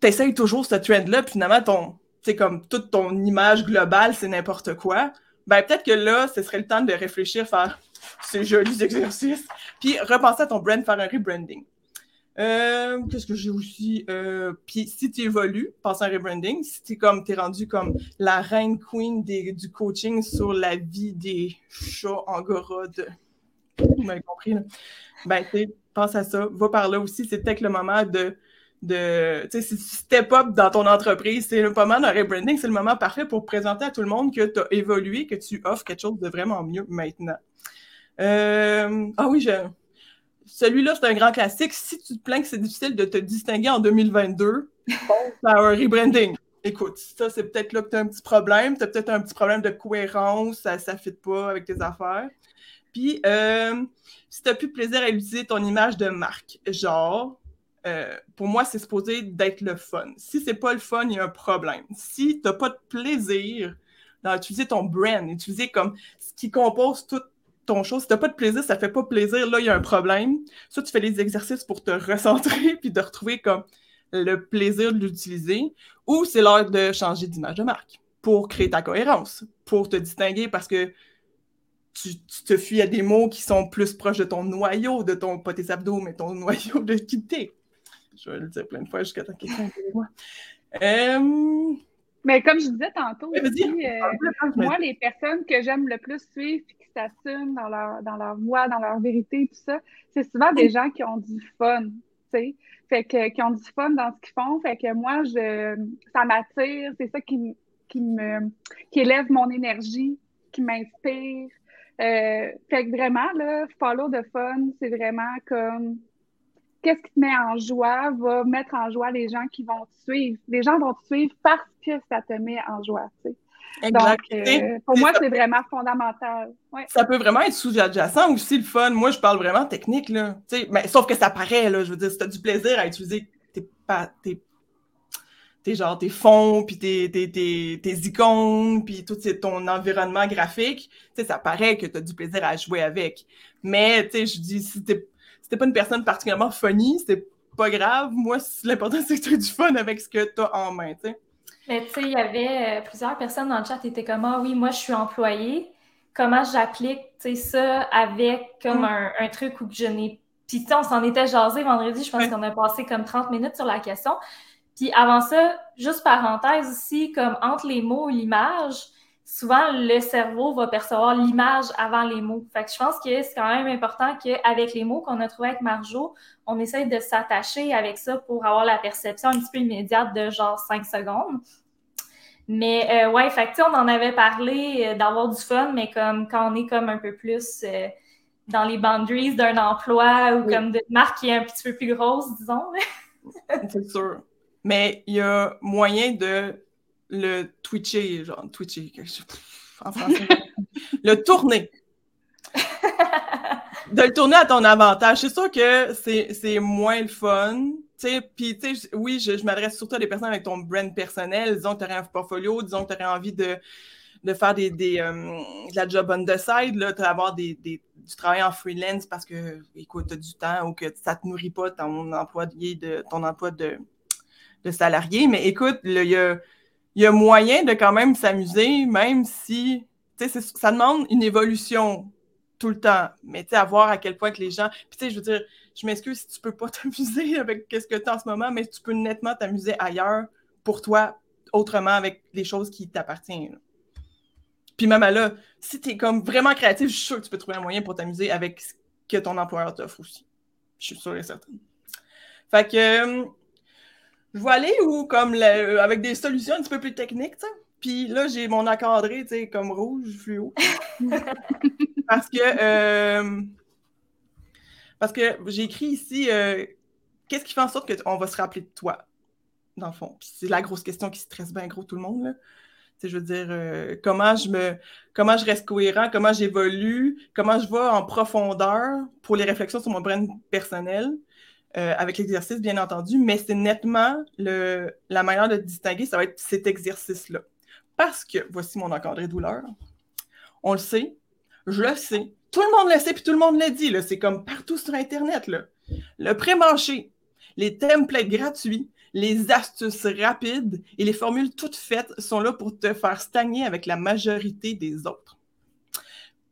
tu essayes toujours ce trend-là, puis finalement, ton, comme toute ton image globale, c'est n'importe quoi, ben peut-être que là, ce serait le temps de réfléchir, faire ces jolis exercices, puis repenser à ton brand, faire un rebranding. Euh, qu'est-ce que j'ai aussi? Euh, puis si tu évolues, passe un rebranding, si tu comme t'es rendu comme la reine queen du coaching sur la vie des chats angora de. Vous m'avez compris. Ben, pense à ça. Va par là aussi. C'est peut-être le moment de. De tu sais, si tu step up dans ton entreprise, c'est le moment d'un rebranding, c'est le moment parfait pour présenter à tout le monde que tu as évolué, que tu offres quelque chose de vraiment mieux maintenant. Euh, ah oui, j'ai celui-là, c'est un grand classique. Si tu te plains que c'est difficile de te distinguer en 2022, bon, un rebranding. Écoute, ça, c'est peut-être là que tu as un petit problème. Tu as peut-être un petit problème de cohérence, ça ne fit pas avec tes affaires. Puis, euh, si tu n'as plus plaisir à utiliser ton image de marque, genre, euh, pour moi, c'est supposé d'être le fun. Si c'est pas le fun, il y a un problème. Si tu n'as pas de plaisir dans utiliser ton brand, utiliser comme ce qui compose tout ton show. Si t'as pas de plaisir, ça fait pas plaisir, là, il y a un problème. Soit tu fais les exercices pour te recentrer puis de retrouver comme le plaisir de l'utiliser, ou c'est l'heure de changer d'image de marque pour créer ta cohérence, pour te distinguer parce que tu, te fuis à des mots qui sont plus proches de ton noyau, de ton, pas tes abdos, mais ton noyau de quitter. Je vais le dire plein de fois jusqu'à temps quelqu'un moi. Euh, mais comme je disais tantôt, euh, moi, les personnes que j'aime le plus suivre et qui s'assument dans leur, dans leur voix, dans leur vérité, tout ça, c'est souvent des gens qui ont du fun, tu sais. Fait que, qui ont du fun dans ce qu'ils font. Fait que moi, je, ça m'attire, c'est ça qui, qui me, qui élève mon énergie, qui m'inspire. Euh, fait que vraiment, là, follow the fun, c'est vraiment comme qu'est-ce qui te met en joie va mettre en joie les gens qui vont te suivre. Les gens vont te suivre parce que ça te met en joie. Tu sais. Donc, euh, pour moi, c'est vraiment fondamental. Ça peut vraiment être sous-adjacent aussi, le fun. Moi, je parle vraiment technique, là. mais, sauf que ça paraît, là. Je veux dire, si tu as du plaisir à utiliser tes, tes, genre, tes fonds, puis tes, tes, icônes, puis tout ton environnement graphique, ça paraît que tu as du plaisir à jouer avec. Mais, tu sais, je dis, si t'es t'es pas une personne particulièrement funny, c'est pas grave. Moi, l'important, c'est que tu aies du fun avec ce que tu as en main, tu sais. Mais tu sais, il y avait euh, plusieurs personnes dans le chat qui étaient comme Ah oui, moi, je suis employée. Comment j'applique ça avec comme mm. un, truc où je n'ai. Puis, on s'en était jasé vendredi, je pense qu'on a passé comme 30 minutes sur la question. Puis avant ça, juste parenthèse aussi, comme entre les mots et l'image, souvent le cerveau va percevoir l'image avant les mots. Fait que je pense que c'est quand même important qu'avec les mots qu'on a trouvés avec Marjo, on essaye de s'attacher avec ça pour avoir la perception un petit peu immédiate de genre 5 secondes. Mais euh, ouais, fait que, on en avait parlé euh, d'avoir du fun, mais comme quand on est comme un peu plus euh, dans les boundaries d'un emploi ou comme de marque qui est un petit peu plus grosse, disons. c'est sûr. Mais il y a moyen de le twitcher, genre twitcher, en français. le tourner. de le tourner à ton avantage. C'est sûr que c'est moins le fun. Puis, oui, je, m'adresse surtout à des personnes avec ton brand personnel. Disons que tu aurais un portfolio, disons que tu aurais envie de, de faire des, des euh, de la job on the side, là, avoir des, des, du travail en freelance parce que, écoute, tu as du temps ou que ça ne te nourrit pas ton emploi de, ton emploi de, de salarié. Mais écoute, il y a, y a moyen de quand même s'amuser, même si ça demande une évolution tout le temps. Mais à voir à quel point que les gens. Puis tu sais, je veux dire, je m'excuse si tu peux pas t'amuser avec ce que tu as en ce moment, mais tu peux nettement t'amuser ailleurs pour toi, autrement, avec les choses qui t'appartiennent. Puis même là, si tu es comme vraiment créatif, je suis sûre que tu peux trouver un moyen pour t'amuser avec ce que ton employeur t'offre aussi. Je suis sûre et certaine. Fait que euh, je vais aller ou comme avec des solutions un petit peu plus techniques, tu sais. Puis là, j'ai mon encadré, tu sais, comme rouge, fluo. parce que euh, parce que j'ai écrit ici euh, qu'est-ce qui fait en sorte qu'on va se rappeler de toi, dans le fond. c'est la grosse question qui stresse bien gros tout le monde. Là. Je veux dire, euh, comment je me comment je reste cohérent, comment j'évolue, comment je vais en profondeur pour les réflexions sur mon brand personnel. Avec l'exercice, bien entendu, mais c'est nettement le, la manière de distinguer, ça va être cet exercice-là. Parce que, voici mon encadré douleur, on le sait, je le sais, tout le monde le sait, puis tout le monde le dit, c'est comme partout sur Internet. Là. Le pré-marché, les templates gratuits, les astuces rapides et les formules toutes faites sont là pour te faire stagner avec la majorité des autres.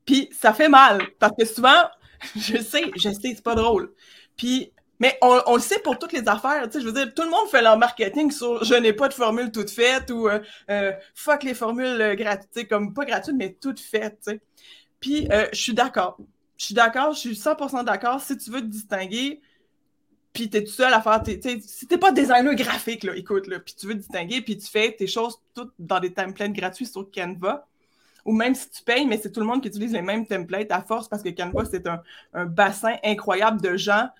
Puis ça fait mal, parce que souvent, je sais, je sais, c'est pas drôle. Puis mais on, le sait pour toutes les affaires. Tu sais, je veux dire, tout le monde fait leur marketing sur je n'ai pas de formule toute faite ou euh, euh, fuck les formules euh, gratuites, comme pas gratuites, mais toutes faites. Tu sais. Puis je suis d'accord. Je suis d'accord, je suis 100% d'accord. Si tu veux te distinguer, puis tu es tout seul à faire. T'es, si t'es pas designer graphique, là, écoute, là, puis tu veux te distinguer, puis tu fais tes choses toutes dans des templates gratuits sur Canva, ou même si tu payes, mais c'est tout le monde qui utilise les mêmes templates à force parce que Canva, c'est un, un bassin incroyable de gens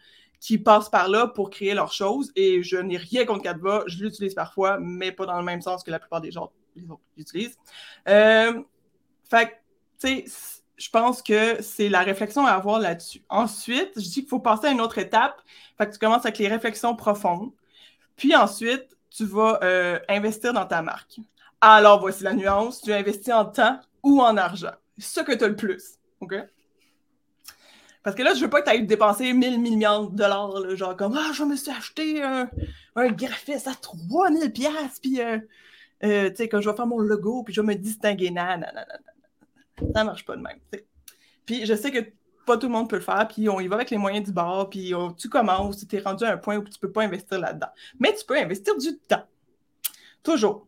qui passent par là pour créer leurs choses. Et je n'ai rien contre Canva. Je l'utilise parfois, mais pas dans le même sens que la plupart des gens l'utilisent. Euh, fait tu sais, je pense que c'est la réflexion à avoir là-dessus. Ensuite, je dis qu'il faut passer à une autre étape. Fait que tu commences avec les réflexions profondes. Puis ensuite, tu vas euh, investir dans ta marque. Alors, voici la nuance. Tu investis en temps ou en argent. Ce que tu as le plus. OK? Parce que là, je veux pas que tu ailles dépenser 1000 millions de dollars, genre comme Ah, je me suis acheté un, un graphiste à 3000 pièces puis euh, euh, tu sais, quand je vais faire mon logo, puis je vais me distinguer. Non, non, non, non, Ça marche pas de même. Puis je sais que pas tout le monde peut le faire, puis on y va avec les moyens du bord, puis tu commences, tu es rendu à un point où tu peux pas investir là-dedans. Mais tu peux investir du temps. Toujours.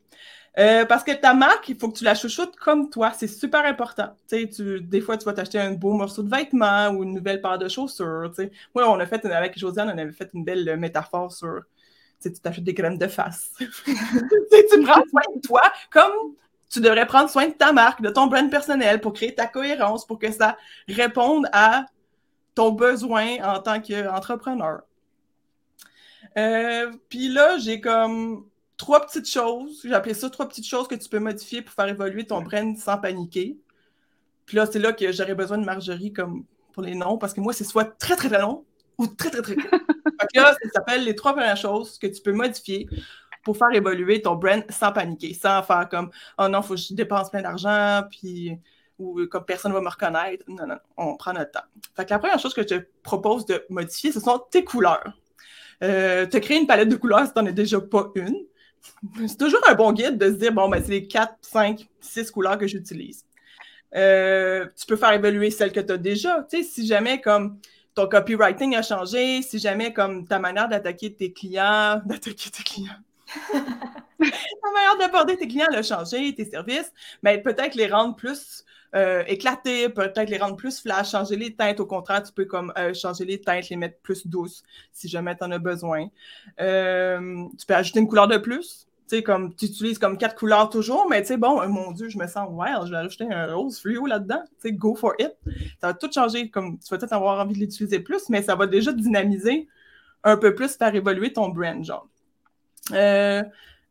Euh, parce que ta marque, il faut que tu la chouchoutes comme toi. C'est super important. Tu, des fois, tu vas t'acheter un beau morceau de vêtement ou une nouvelle paire de chaussures. Moi, on a fait, avec Josiane, on avait fait une belle euh, métaphore sur tu t'achètes des crèmes de face. tu prends soin de toi comme tu devrais prendre soin de ta marque, de ton brand personnel pour créer ta cohérence, pour que ça réponde à ton besoin en tant qu'entrepreneur. Euh, Puis là, j'ai comme trois petites choses. J'ai appelé ça trois petites choses que tu peux modifier pour faire évoluer ton brand sans paniquer. Puis là, c'est là que j'aurais besoin de Marjorie comme pour les noms, parce que moi, c'est soit très, très, très long ou très, très, très court. là, ça s'appelle les trois premières choses que tu peux modifier pour faire évoluer ton brand sans paniquer, sans faire comme Oh non, il faut que je dépense plein d'argent, puis ou comme personne ne va me reconnaître. Non, non, on prend notre temps. Fait que la première chose que je te propose de modifier, ce sont tes couleurs. Euh, te créer une palette de couleurs si tu n'en as déjà pas une c'est toujours un bon guide de se dire, bon, ben, c'est les 4, 5, 6 couleurs que j'utilise. Euh, tu peux faire évoluer celles que tu as déjà. Tu sais, si jamais comme ton copywriting a changé, si jamais comme ta manière d'attaquer tes clients, d'attaquer tes clients, ta manière d'aborder tes clients a changé, tes services, mais peut-être les rendre plus euh, éclater, peut-être les rendre plus flash, changer les teintes. Au contraire, tu peux comme euh, changer les teintes, les mettre plus douces si jamais tu en as besoin. Euh, tu peux ajouter une couleur de plus. Tu comme tu utilises comme quatre couleurs toujours, mais tu sais, bon, mon Dieu, je me sens wild, je vais ajouter un rose fluo là-dedans. Tu sais, go for it. Ça va tout changer. Comme tu vas peut-être avoir envie de l'utiliser plus, mais ça va déjà dynamiser un peu plus, faire évoluer ton brand, genre.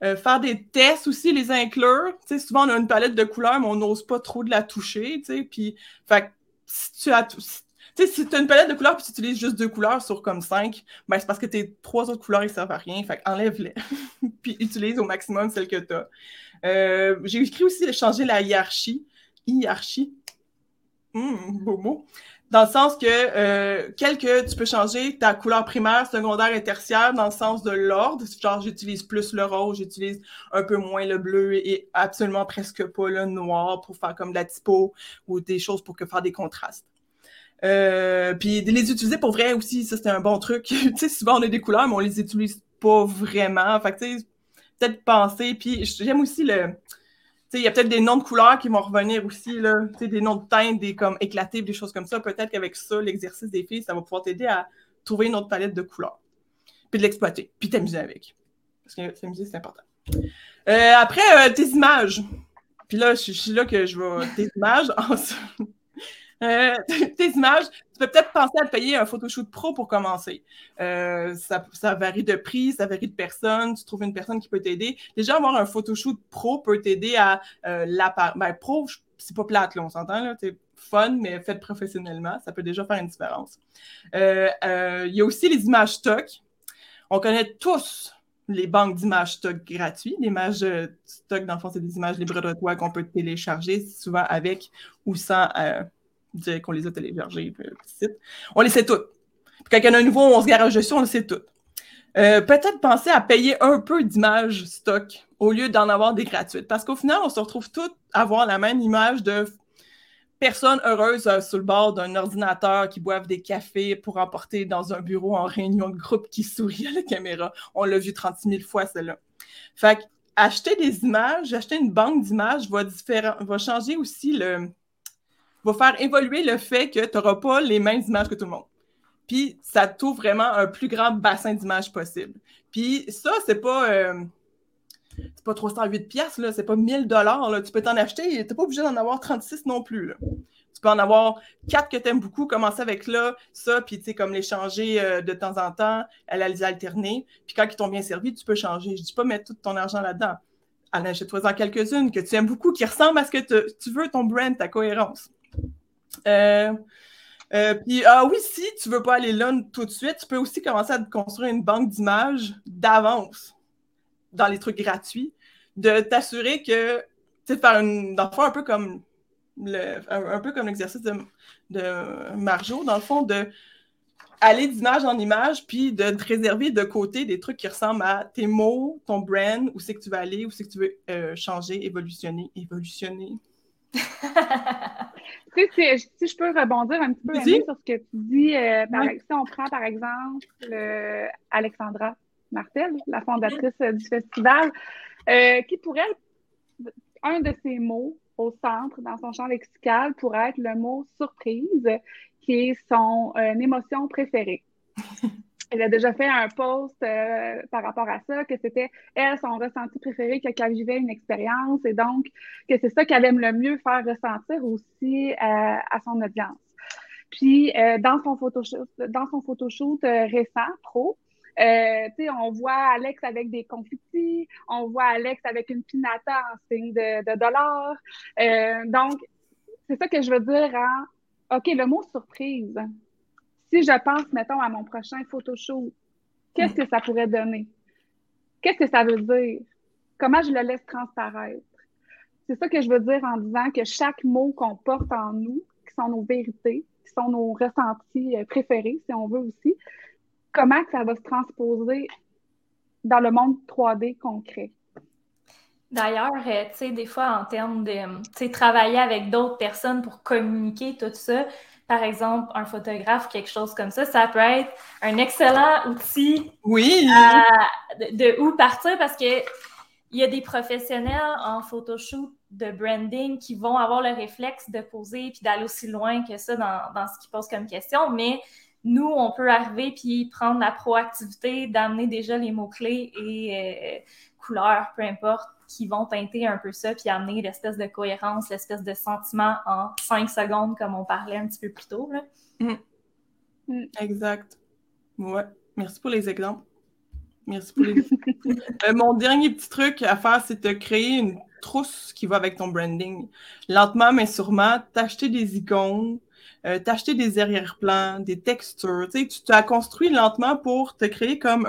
Euh, faire des tests aussi, les inclure. Souvent, on a une palette de couleurs, mais on n'ose pas trop de la toucher. Puis, si tu as si une palette de couleurs puis tu utilises juste deux couleurs sur comme cinq, ben c'est parce que tes trois autres couleurs, ils servent à rien. Fait enlève-les. puis utilise au maximum celles que tu as. Euh, j'ai écrit aussi changer la hiérarchie. Hiérarchie. Hum, beau mot. Dans le sens que, euh, quelque, tu peux changer ta couleur primaire, secondaire et tertiaire dans le sens de l'ordre. Genre, j'utilise plus le rose, j'utilise un peu moins le bleu et absolument presque pas le noir pour faire comme de la typo ou des choses pour que faire des contrastes. Euh, puis de les utiliser pour vrai aussi, ça c'était un bon truc. tu sais, souvent on a des couleurs, mais on les utilise pas vraiment. Fait tu sais, peut-être penser. Puis j'aime aussi le il y a peut-être des noms de couleurs qui vont revenir aussi, là, des noms de teintes, des comme des choses comme ça. Peut-être qu'avec ça, l'exercice des filles, ça va pouvoir t'aider à trouver une autre palette de couleurs. Puis de l'exploiter, puis t'amuser avec. Parce que s'amuser, c'est important. Euh, après, euh, tes images. Puis là, je, suis là que je vais. Tes images. Euh, tes images, tu peux peut-être penser à payer un photoshoot pro pour commencer. Euh, ça, varie de prix, ça varie de personne. Tu trouves une personne qui peut t'aider. Déjà, avoir un photoshoot pro peut t'aider à euh, l'appareil. Ben, pro, c'est pas plate, là, on s'entend, là. C'est fun, mais fait professionnellement. Ça peut déjà faire une différence. Euh, il y a aussi les images stock. On connaît tous les banques d'images stock gratuits. Les images stock, dans le fond, c'est des images libres de toi qu'on peut télécharger, souvent avec ou sans qu'on les a téléchargés, On les sait toutes. quand il y en a un nouveau, on se garage dessus, on le sait toutes. Euh, peut-être penser à payer un peu d'images stock au lieu d'en avoir des gratuites. Parce qu'au final, on se retrouve toutes à avoir la même image de personnes heureuses euh, sur le bord d'un ordinateur qui boivent des cafés pour emporter dans un bureau en réunion de groupe qui sourit à la caméra. On l'a vu 36 000 fois, celle-là. Fait acheter des images, acheter une banque d'images va, va changer aussi le, va faire évoluer le fait que tu n'auras pas les mêmes images que tout le monde. Puis ça t'ouvre vraiment un plus grand bassin d'images possible. Puis ça, c'est pas. Euh, c'est pas 308 pièces là, c'est pas 1000 dollars là. Tu peux t'en acheter, t'es pas obligé d'en avoir 36 non plus. Tu peux en avoir quatre que tu aimes beaucoup, commencer avec là, ça, puis tu sais, comme les changer euh, de temps en temps, elle les alterner. Puis quand ils t'ont bien servi, tu peux changer. Je dis pas mettre tout ton argent là-dedans. En achète-toi-en quelques-unes que tu aimes beaucoup, qui ressemblent à ce que tu veux, ton brand, ta cohérence. Euh, euh, puis, ah oui, si tu veux pas aller là tout de suite, tu peux aussi commencer à construire une banque d'images d'avance dans les trucs gratuits, de t'assurer que, tu sais, faire une, un peu comme le, un, peu comme l'exercice de, Marjo, dans le fond, de aller d'image en image, puis de te réserver de côté des trucs qui ressemblent à tes mots, ton brand, où c'est que tu vas aller, où c'est que tu veux euh, changer, évolutionner, évolutionner, tu sais, si, je peux rebondir un petit peu sur ce que tu dis, euh, si on prend par exemple Alexandra Martel, la fondatrice du festival, euh, qui pour elle, un de ses mots au centre, dans son champ lexical, pourrait être le mot surprise, qui est son euh, émotion préférée. Elle a déjà fait un post euh, par rapport à ça, que c'était elle, son ressenti préféré quand elle vivait une expérience et donc que c'est ça qu'elle aime le mieux faire ressentir aussi euh, à son audience. Puis euh, dans son photoshoot, dans son photoshoot récent, pro, on voit Alex avec des confitis, on voit Alex avec une pinata en signe de, de dollars. donc, c'est ça que je veux dire en OK, le mot surprise si je pense, mettons, à mon prochain photoshoot, qu'est-ce que ça pourrait donner? Qu'est-ce que ça veut dire? Comment je le laisse transparaître? C'est ça que je veux dire en disant que chaque mot qu'on porte en nous, qui sont nos vérités, qui sont nos ressentis euh, préférés, si on veut aussi, comment ça va se transposer dans le monde 3D concret? D'ailleurs, euh, tu sais, des fois, en termes de, tu sais, travailler avec d'autres personnes pour communiquer tout ça, par exemple, un photographe, quelque chose comme ça, ça peut être un excellent outil oui. de, où partir parce que il y a des professionnels en photoshoot de branding qui vont avoir le réflexe de poser puis d'aller aussi loin que ça dans, ce qu'ils posent comme question, mais nous, on peut arriver puis prendre la proactivité d'amener déjà les mots-clés et euh, couleurs, peu importe, qui vont teinter un peu ça, puis amener l'espèce de cohérence, l'espèce de sentiment en cinq secondes, comme on parlait un petit peu plus tôt. Là. Mm. Mm. Exact. Ouais. Merci pour les exemples. Merci pour les. Euh, mon dernier petit truc à faire, c'est de créer une trousse qui va avec ton branding. Lentement, mais sûrement, t'acheter des icônes, euh, t'acheter des arrière-plans, des textures. Tu t'as construit lentement pour te créer comme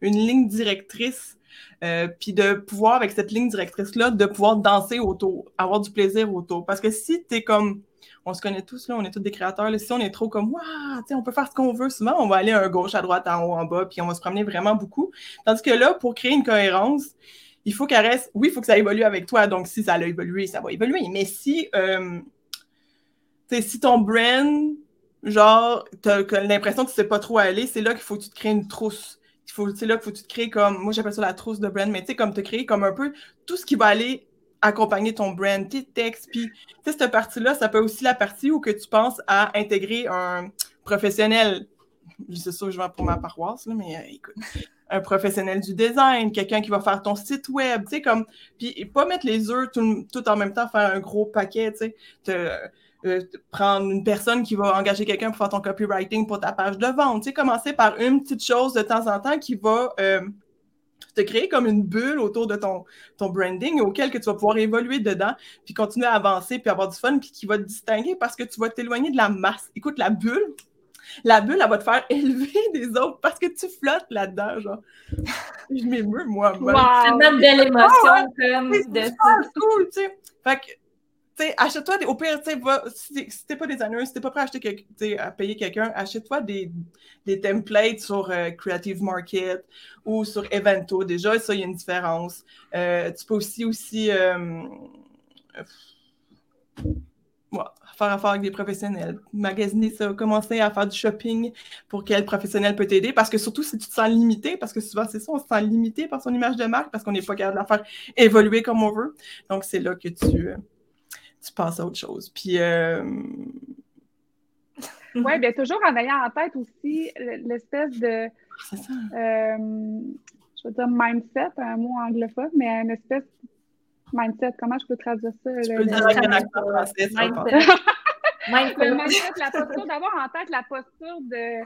une ligne directrice. Euh, puis de pouvoir, avec cette ligne directrice-là, de pouvoir danser autour, avoir du plaisir autour. Parce que si tu es comme on se connaît tous, là, on est tous des créateurs. Si on est trop comme, waouh, on peut faire ce qu'on veut, souvent, on va aller à gauche, à droite, en haut, en bas, puis on va se promener vraiment beaucoup. Tandis que là, pour créer une cohérence, il faut qu'elle reste, oui, il faut que ça évolue avec toi. Donc, si ça a évolué, ça va évoluer. Mais si, euh, si ton brand, genre, t'as l'impression que tu sais pas trop aller, c'est là qu'il faut que tu te crées une trousse. C'est là qu'il faut tu te crées comme, moi j'appelle ça la trousse de brand, mais tu sais, comme te créer comme un peu tout ce qui va aller accompagner ton brand, tes textes. Puis, tu sais, cette partie-là, ça peut aussi la partie où que tu penses à intégrer un professionnel. C'est ça, je vais pour ma paroisse, là, mais euh, écoute, un professionnel du design, quelqu'un qui va faire ton site web, tu sais, comme, puis pas mettre les œufs tout, en même temps, faire un gros paquet, tu sais, euh, prendre une personne qui va engager quelqu'un pour faire ton copywriting pour ta page de vente, tu sais, commencer par une petite chose de temps en temps qui va euh, te créer comme une bulle autour de ton, ton branding auquel que tu vas pouvoir évoluer dedans, puis continuer à avancer, puis avoir du fun, puis qui va te distinguer parce que tu vas t'éloigner de la masse. Écoute, la bulle, la bulle, elle va te faire élever des autres parce que tu flottes là-dedans, genre. Je m'émeus, moi. Wow. C'est une belle émotion, comme de... cool, tu sais. Fait que achète-toi des. Au pire, si, si t'es pas designer, si t'es pas prêt à, acheter à payer quelqu'un, achète-toi des, des templates sur euh, Creative Market ou sur Evento. Déjà, ça, il y a une différence. Euh, tu peux aussi, aussi euh, faire affaire avec des professionnels, magasiner ça, commencer à faire du shopping pour quel professionnel peut t'aider. Parce que surtout, si tu te sens limité, parce que souvent, c'est ça, on se sent limité par son image de marque parce qu'on n'est pas capable de la faire évoluer comme on veut. Donc, c'est là que tu tu passes à autre chose. Puis. Euh... oui, bien, toujours en ayant en tête aussi l'espèce de. C'est ça. Euh, je veux dire mindset, un mot anglophone, mais une espèce mindset. Comment je peux traduire ça? Tu peux le dire avec un accent français, mindset. mindset, la posture, d'avoir en tête la posture de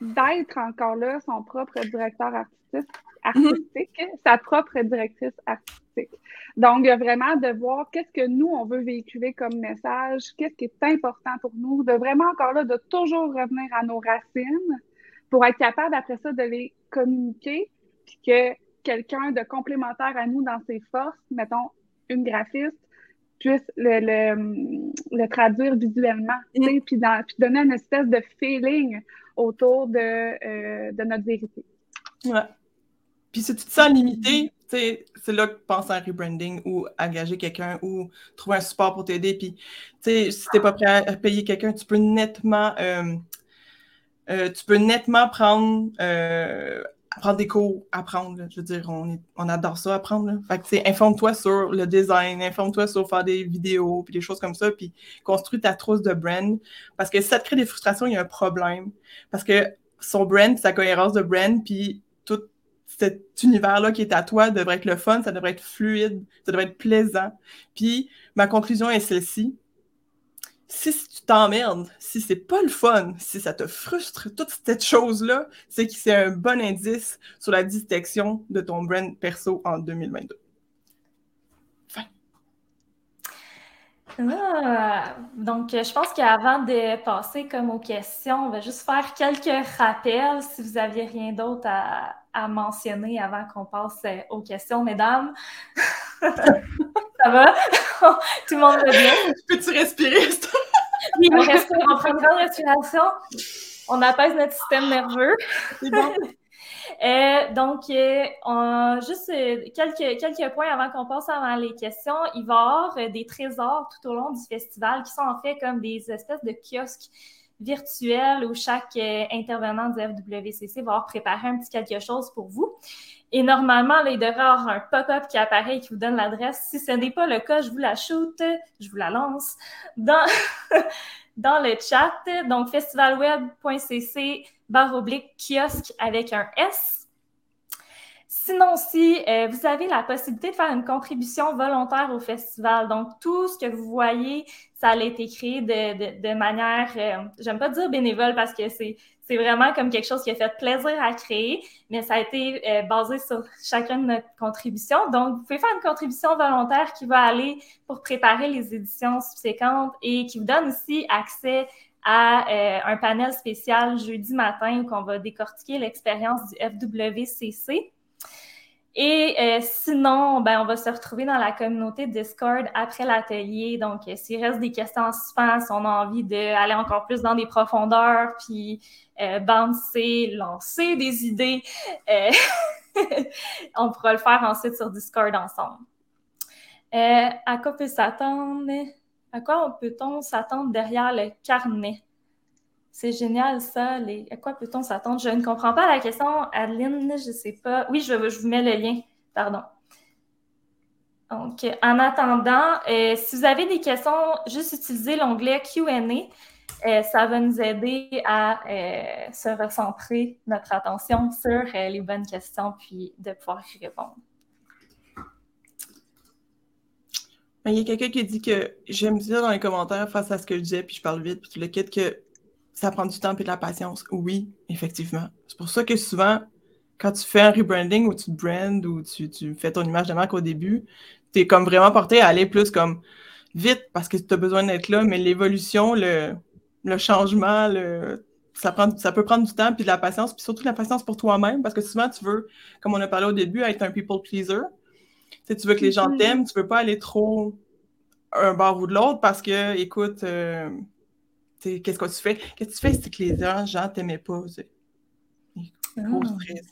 d'être encore là son propre directeur artistique, artistique sa propre directrice artistique. Donc, vraiment de voir qu'est-ce que nous, on veut véhiculer comme message, qu'est-ce qui est important pour nous, de vraiment encore là, de toujours revenir à nos racines pour être capable après ça de les communiquer, puis que quelqu'un de complémentaire à nous dans ses forces, mettons une graphiste, puisse le, le, le traduire visuellement, puis, dans, puis donner une espèce de feeling autour de, euh, de notre vérité. Ouais. Puis si tu te sens limité, c'est là que pense à rebranding ou engager quelqu'un ou trouver un support pour t'aider. Puis, si tu n'es pas prêt à payer quelqu'un, tu peux nettement, euh, euh, tu peux nettement prendre, euh, prendre des cours, apprendre. Je veux dire, on, adore ça, apprendre. Fait que, informe-toi sur le design, informe-toi sur faire des vidéos, puis des choses comme ça, puis construis ta trousse de brand. Parce que si ça te crée des frustrations, il y a un problème. Parce que son brand, sa cohérence de brand, puis cet univers-là qui est à toi devrait être le fun, ça devrait être fluide, ça devrait être plaisant. Puis ma conclusion est celle-ci. Si tu t'emmerdes, si c'est pas le fun, si ça te frustre, toute cette chose-là, c'est que c'est un bon indice sur la détection de ton brand perso en 2022. Ah, donc, je pense qu'avant de passer comme aux questions, on va juste faire quelques rappels si vous n'aviez rien d'autre à, à mentionner avant qu'on passe euh, aux questions, mesdames. ça va? Tout le monde va bien? Peux-tu respirer? oui, on respire, on prend une grande respiration. On apaise notre système nerveux. C'est bon. Euh, donc, euh, juste quelques, quelques points avant qu'on passe avant les questions. Il va y avoir des trésors tout au long du festival qui sont en fait comme des espèces de kiosques virtuel où chaque euh, intervenant du FWCC va avoir préparé un petit quelque chose pour vous. Et normalement, là, il devrait y avoir un pop-up qui apparaît et qui vous donne l'adresse. Si ce n'est pas le cas, je vous la shoot, je vous la lance dans, dans le chat. Donc, festivalweb.cc barre oblique kiosque avec un S. Sinon, si euh, vous avez la possibilité de faire une contribution volontaire au festival, donc tout ce que vous voyez, ça a été créé de, de, manière, euh, j'aime pas dire bénévole parce que c'est C'est vraiment comme quelque chose qui a fait plaisir à créer, mais ça a été euh, basé sur chacune de notre contribution. Donc, vous pouvez faire une contribution volontaire qui va aller pour préparer les éditions subséquentes et qui vous donne aussi accès à euh, un panel spécial jeudi matin où on va décortiquer l'expérience du FWCC. Et euh, sinon, ben, on va se retrouver dans la communauté Discord après l'atelier. Donc, euh, s'il reste des questions en suspens, si on a envie d'aller encore plus dans des profondeurs, puis euh, bouncer, lancer des idées, on pourra le faire ensuite sur Discord ensemble. à quoi peut s'attendre? À quoi peut-on s'attendre derrière le carnet? C'est génial, ça. À quoi peut-on s'attendre? Je ne comprends pas la question, Adeline. Je ne sais pas. Oui, je, vous mets le lien. Pardon. Donc, en attendant, euh, si vous avez des questions, juste utilisez l'onglet QA. Euh, ça va nous aider à euh, se recentrer notre attention sur les bonnes questions puis de pouvoir y répondre. Ben, il y a quelqu'un qui dit que j'aime dire dans les commentaires face à ce que je disais, puis je parle vite, puis tu le quittes que ça prend du temps et de la patience. Oui, effectivement. C'est pour ça que souvent, quand tu fais un rebranding ou tu brands ou tu, fais ton image de marque au début, tu es comme vraiment porté à aller plus comme vite parce que tu as besoin d'être là, mais l'évolution, le, changement, le, ça, prend, ça peut prendre du temps puis de la patience, puis surtout de la patience pour toi-même parce que souvent tu veux, comme on a parlé au début, être un people pleaser. Tu, tu veux que les gens mm-hmm. t'aiment, tu veux pas aller trop un bord ou de l'autre parce que, écoute, euh, qu'est-ce que tu fais? Qu'est-ce que tu fais c'est que les gens ne t'aimaient pas? Gros ah. stress.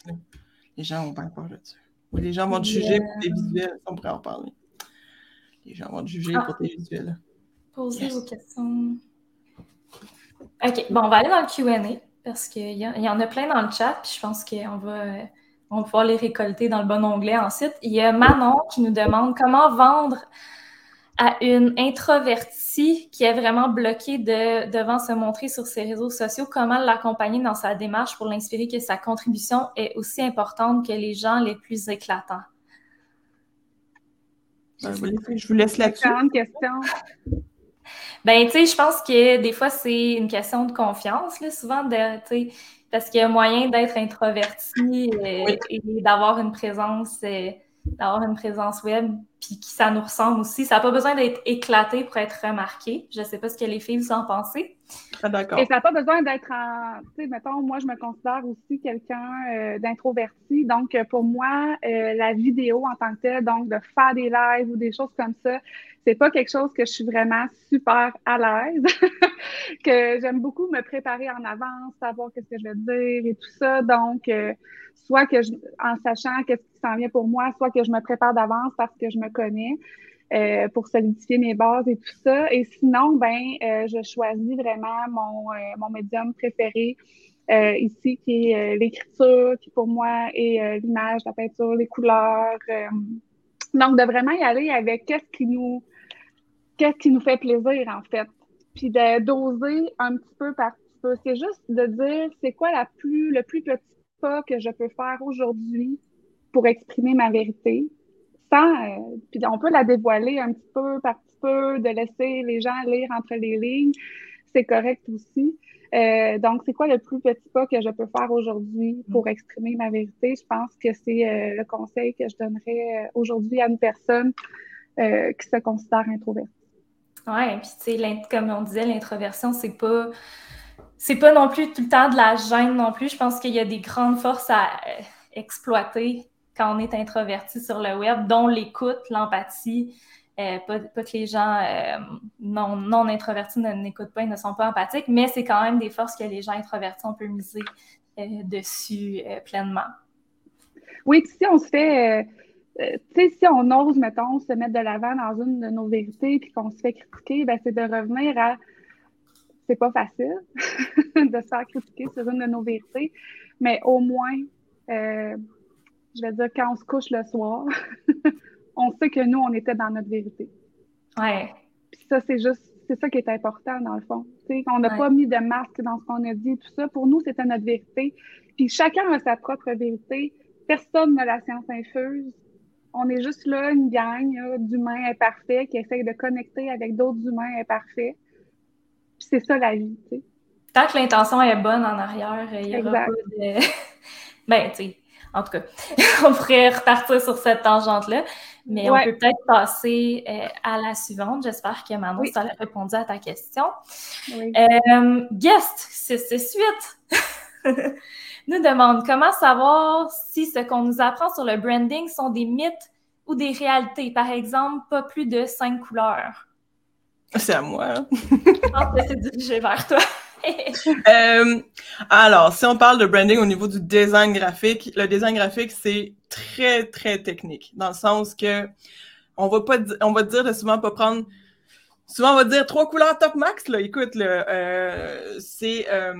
Les gens ont pas peur là-dessus. Ou les gens vont te juger pour tes visuels. On pourrait en parler. Les gens vont te juger pour tes visuels. Posez vos questions. OK. Bon, on va aller dans le QA parce qu'il y, y, en a plein dans le chat. Puis je pense qu'on va, on va pouvoir les récolter dans le bon onglet ensuite. Il y a Manon qui nous demande comment vendre à une introvertie qui est vraiment bloquée de, devant se montrer sur ses réseaux sociaux, comment l'accompagner dans sa démarche pour l'inspirer que sa contribution est aussi importante que les gens les plus éclatants? Ben, je vous laisse là-dessus. question. Ben, tu sais, je pense que des fois, c'est une question de confiance, là, souvent, de, parce qu'il y a moyen d'être introverti et, d'avoir une présence. Euh, d'avoir une présence web, puis que ça nous ressemble aussi. Ça n'a pas besoin d'être éclaté pour être remarqué. Je ne sais pas ce que les filles vous en pensez. Ah, d'accord. Et ça n'a pas besoin d'être en. Tu sais, mettons, moi, je me considère aussi quelqu'un euh, d'introverti. Donc, pour moi, euh, la vidéo en tant que telle, donc de faire des lives ou des choses comme ça, c'est pas quelque chose que je suis vraiment super à l'aise. que j'aime beaucoup me préparer en avance, savoir qu'est-ce que je vais dire et tout ça. Donc, euh, soit que je, en sachant qu'est-ce qui s'en vient pour moi, soit que je me prépare d'avance parce que je me connais. Euh, pour solidifier mes bases et tout ça. Et sinon, ben, euh, je choisis vraiment mon, mon médium préféré ici, qui est l'écriture, qui pour moi est l'image, la peinture, les couleurs. donc, de vraiment y aller avec qu'est-ce qui nous qu'est-ce qui nous fait plaisir, en fait. Puis de doser un petit peu par petit peu. C'est juste de dire c'est quoi la plus, le plus petit pas que je peux faire aujourd'hui pour exprimer ma vérité? Euh, puis on peut la dévoiler un petit peu par petit peu, de laisser les gens lire entre les lignes, c'est correct aussi. Euh, donc, c'est quoi le plus petit pas que je peux faire aujourd'hui pour exprimer ma vérité? Je pense que c'est euh, le conseil que je donnerais aujourd'hui à une personne qui se considère introvertie. Oui, puis tu sais, comme on disait, l'introversion, c'est pas c'est pas non plus tout le temps de la gêne non plus. Je pense qu'il y a des grandes forces à exploiter quand on est introverti sur le web, dont l'écoute, l'empathie. Euh, pas, que les gens euh, non, non introvertis n'écoutent pas et ne sont pas empathiques, mais c'est quand même des forces que les gens introvertis, on peut miser euh, dessus pleinement. Oui, si on se fait, tu sais, si on ose, mettons, se mettre de l'avant dans une de nos vérités puis qu'on se fait critiquer, ben, c'est de revenir à c'est pas facile de se faire critiquer sur une de nos vérités, mais au moins je vais dire, quand on se couche le soir, on sait que nous, on était dans notre vérité. Ouais. Puis ça, c'est juste, c'est ça qui est important dans le fond. sais, on n'a pas mis de masque dans ce qu'on a dit, tout ça. Pour nous, c'était notre vérité. Puis chacun a sa propre vérité. Personne n'a la science infuse. On est juste là, une gang d'humains imparfaits qui essayent de connecter avec d'autres humains imparfaits. Puis c'est ça la vie, tu sais. tant que l'intention est bonne en arrière, il n'y aura pas de. ben, tu sais, en tout cas, on pourrait repartir sur cette tangente-là. Mais on peut peut-être passer euh, à la suivante. J'espère que Manon, ça a répondu à ta question. Euh, guest, c'est suite. nous demande comment savoir si ce qu'on nous apprend sur le branding sont des mythes ou des réalités. Par exemple, pas plus de cinq couleurs. C'est à moi. Hein? Je pense que c'est dirigé vers toi. Euh, alors, si on parle de branding au niveau du design graphique, le design graphique, c'est très, très technique, dans le sens que on va pas, on va dire de souvent pas prendre souvent on va dire trois couleurs top max là écoute le euh, c'est euh,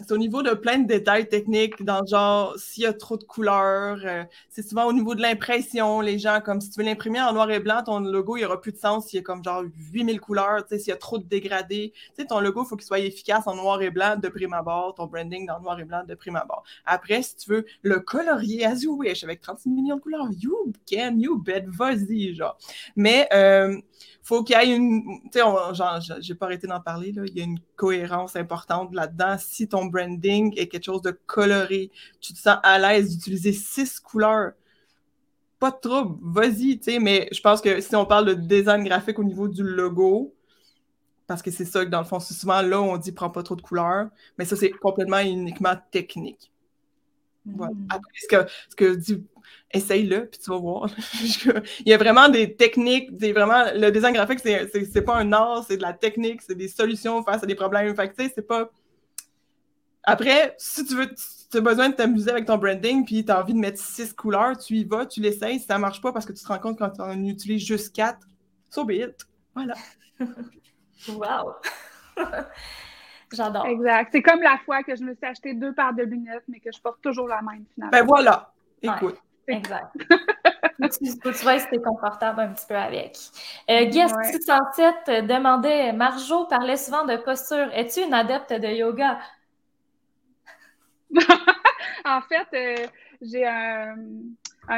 c'est au niveau de plein de détails techniques, dans le genre s'il y a trop de couleurs, euh, c'est souvent au niveau de l'impression, les gens, comme si tu veux l'imprimer en noir et blanc, ton logo, il n'y aura plus de sens s'il y a comme genre 8000 couleurs, s'il y a trop de dégradés. Tu sais, ton logo, il faut qu'il soit efficace en noir et blanc de prime abord, ton branding dans noir et blanc de prime abord. Après, si tu veux le colorier as you wish avec 36 millions de couleurs, you can, you bet, vas-y, genre. Mais, euh, faut qu'il y ait une. Tu sais, j'ai pas arrêté d'en parler, là. Il y a une cohérence importante là-dedans. Si ton branding est quelque chose de coloré, tu te sens à l'aise d'utiliser six couleurs, pas de trouble, vas-y, tu sais. Mais je pense que si on parle de design graphique au niveau du logo, parce que c'est ça que dans le fond, c'est souvent là où on dit prends pas trop de couleurs, mais ça, c'est complètement uniquement technique. Voilà. Mm. Après, ce que, ce que dit essaye-le, puis tu vas voir. il y a vraiment des techniques, c'est vraiment, le design graphique, c'est pas un art, c'est de la technique, c'est des solutions face à des problèmes. Fait tu sais, c'est pas. Après, si tu veux, tu as besoin de t'amuser avec ton branding, puis tu as envie de mettre six couleurs, tu y vas, tu l'essayes. Si ça marche pas parce que tu te rends compte quand tu en utilises juste quatre, so be it. Voilà. wow! J'adore. Exact. C'est comme la fois que je me suis acheté deux paires de lunettes, mais que je porte toujours la même finalement. Ben voilà. Écoute. Exact. tu, tu vois es confortable un petit peu avec. Euh, Guest 607 demandait Marjo parlait souvent de posture. Es-tu une adepte de yoga? en fait, euh, j'ai un,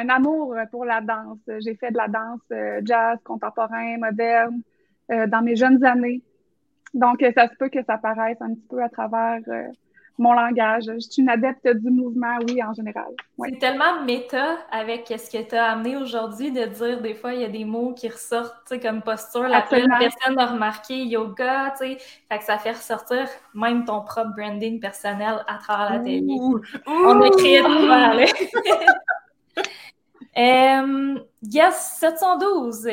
amour pour la danse. J'ai fait de la danse euh, jazz, contemporain, moderne euh, dans mes jeunes années. Donc, ça se peut que ça paraisse un petit peu à travers mon langage. Je suis une adepte du mouvement, oui, en général. C'est tellement méta avec ce que tu as amené aujourd'hui de dire des fois, il y a des mots qui ressortent comme posture. La personne a remarqué yoga, tu sais. Fait que ça fait ressortir même ton propre branding personnel à travers la télé. On a créé de um, Yes, 712.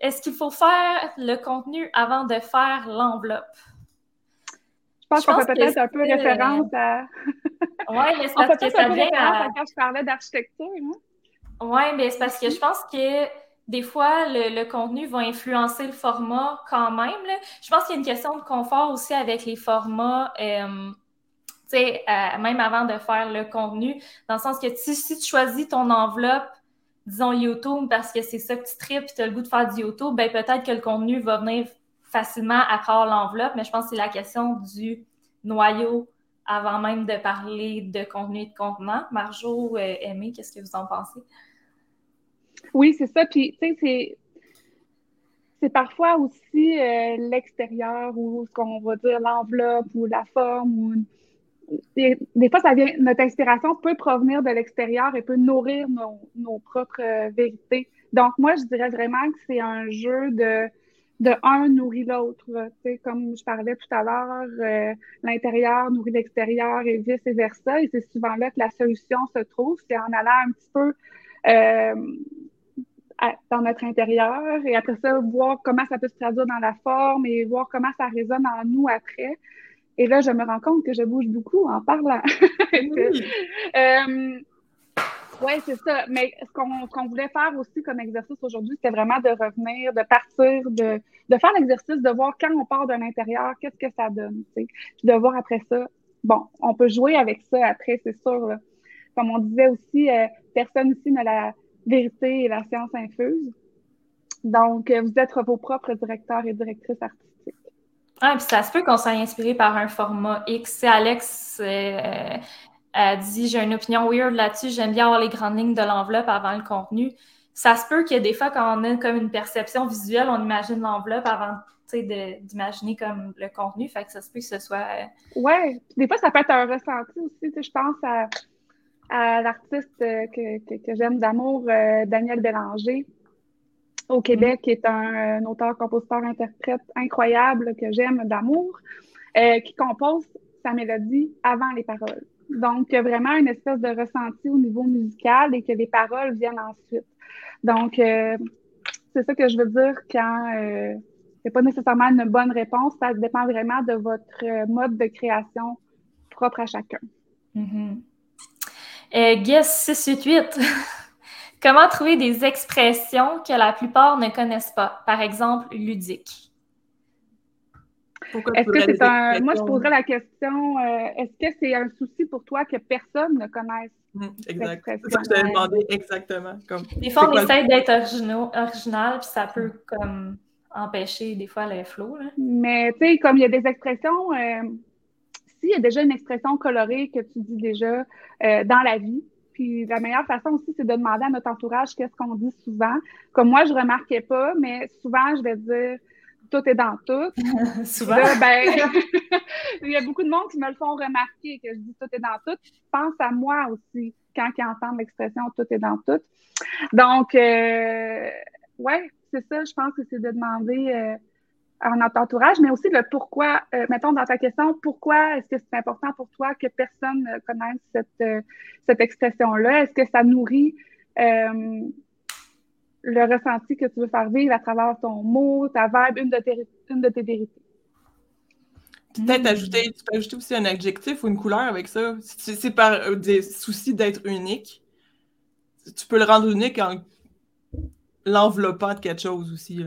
Est-ce qu'il faut faire le contenu avant de faire l'enveloppe? Je pense qu'on fait peut-être un peu référence à. oui, mais c'est parce que ça vient à... quand je parlais d'architecture. Oui, mais c'est parce que je pense que des fois, le, contenu va influencer le format quand même. Je pense qu'il y a une question de confort aussi avec les formats. Euh, tu sais, euh, même avant de faire le contenu, dans le sens que si tu choisis ton enveloppe, disons YouTube, parce que c'est ça que tu tripes et tu as le goût de faire du YouTube, ben peut-être que le contenu va venir facilement à travers l'enveloppe, mais je pense que c'est la question du noyau avant même de parler de contenu et de contenant. Marjo, euh, Aimé, qu'est-ce que vous en pensez? Oui, c'est ça. Puis, tu sais, c'est parfois aussi euh, l'extérieur ou ce qu'on va dire l'enveloppe ou la forme des, fois ça vient notre inspiration peut provenir de l'extérieur et peut nourrir nos, nos propres euh, vérités. Donc moi je dirais vraiment que c'est un jeu de de un nourrit l'autre. Comme je parlais tout à l'heure, euh, l'intérieur nourrit l'extérieur et vice-versa. Et c'est souvent là que la solution se trouve. C'est en allant un petit peu euh, dans notre intérieur et après ça, voir comment ça peut se traduire dans la forme et voir comment ça résonne en nous après. Et là, je me rends compte que je bouge beaucoup en parlant. euh, oui, c'est ça. Mais ce qu'on voulait faire aussi comme exercice aujourd'hui, c'était vraiment de revenir, de partir, de, faire l'exercice, de voir quand on part de l'intérieur, qu'est-ce que ça donne, tu sais. Puis de voir après ça, bon, on peut jouer avec ça après, c'est sûr. Comme on disait aussi, euh, personne ici n'a la vérité et la science infuse. Donc, euh, vous êtes vos propres directeurs et directrices artistiques. Ah, puis ça se peut qu'on soit inspiré par un format X. Alex, euh, elle dit J'ai une opinion weird là-dessus, j'aime bien avoir les grandes lignes de l'enveloppe avant le contenu. Ça se peut qu'il y ait des fois, quand on a comme une perception visuelle, on imagine l'enveloppe avant d'imaginer comme le contenu. Fait que ça se peut que ce soit. Euh, ouais. Des fois, ça peut être un ressenti aussi. Je pense à, à l'artiste que, que, j'aime d'amour, Daniel Bélanger au Québec, qui est un, auteur, compositeur, interprète incroyable que j'aime d'amour, qui compose sa mélodie avant les paroles. Donc, il y a vraiment une espèce de ressenti au niveau musical et que les paroles viennent ensuite. Donc, euh, c'est ça que je veux dire quand euh, c'est pas nécessairement une bonne réponse. Ça dépend vraiment de votre mode de création propre à chacun. Mm Guess 688. Comment trouver des expressions que la plupart ne connaissent pas? Par exemple, ludique. Est-ce que c'est un. Moi, je poserais la question euh, est-ce que c'est un souci pour toi que personne ne connaisse mmh, Exact. C'est ça que je t'avais demandé exactement. Comme, des fois, on essaie d'être original, puis ça peut comme empêcher des fois le flow. Mais tu sais, comme il y a des expressions, euh, s'il y a déjà une expression colorée que tu dis déjà euh, dans la vie, puis la meilleure façon aussi, c'est de demander à notre entourage qu'est-ce qu'on dit souvent. Comme moi, je remarquais pas, mais souvent, je vais dire tout est dans tout. Souvent. ben, il y a beaucoup de monde qui me le font remarquer que je dis tout est dans tout. Pense à moi aussi quand ils entendent l'expression tout est dans tout. Donc, euh, ouais, c'est ça, je pense que c'est de demander euh, à notre entourage, mais aussi le pourquoi. Euh, mettons dans ta question, pourquoi est-ce que c'est important pour toi que personne connaisse cette, cette expression-là? Est-ce que ça nourrit le ressenti que tu veux faire vivre à travers ton mot, ta verbe, une de tes, une de tes vérités. Peut-être ajouter, tu peux ajouter aussi un adjectif ou une couleur avec ça. Si c'est par euh, des soucis d'être unique, tu peux le rendre unique en l'enveloppant de quelque chose aussi.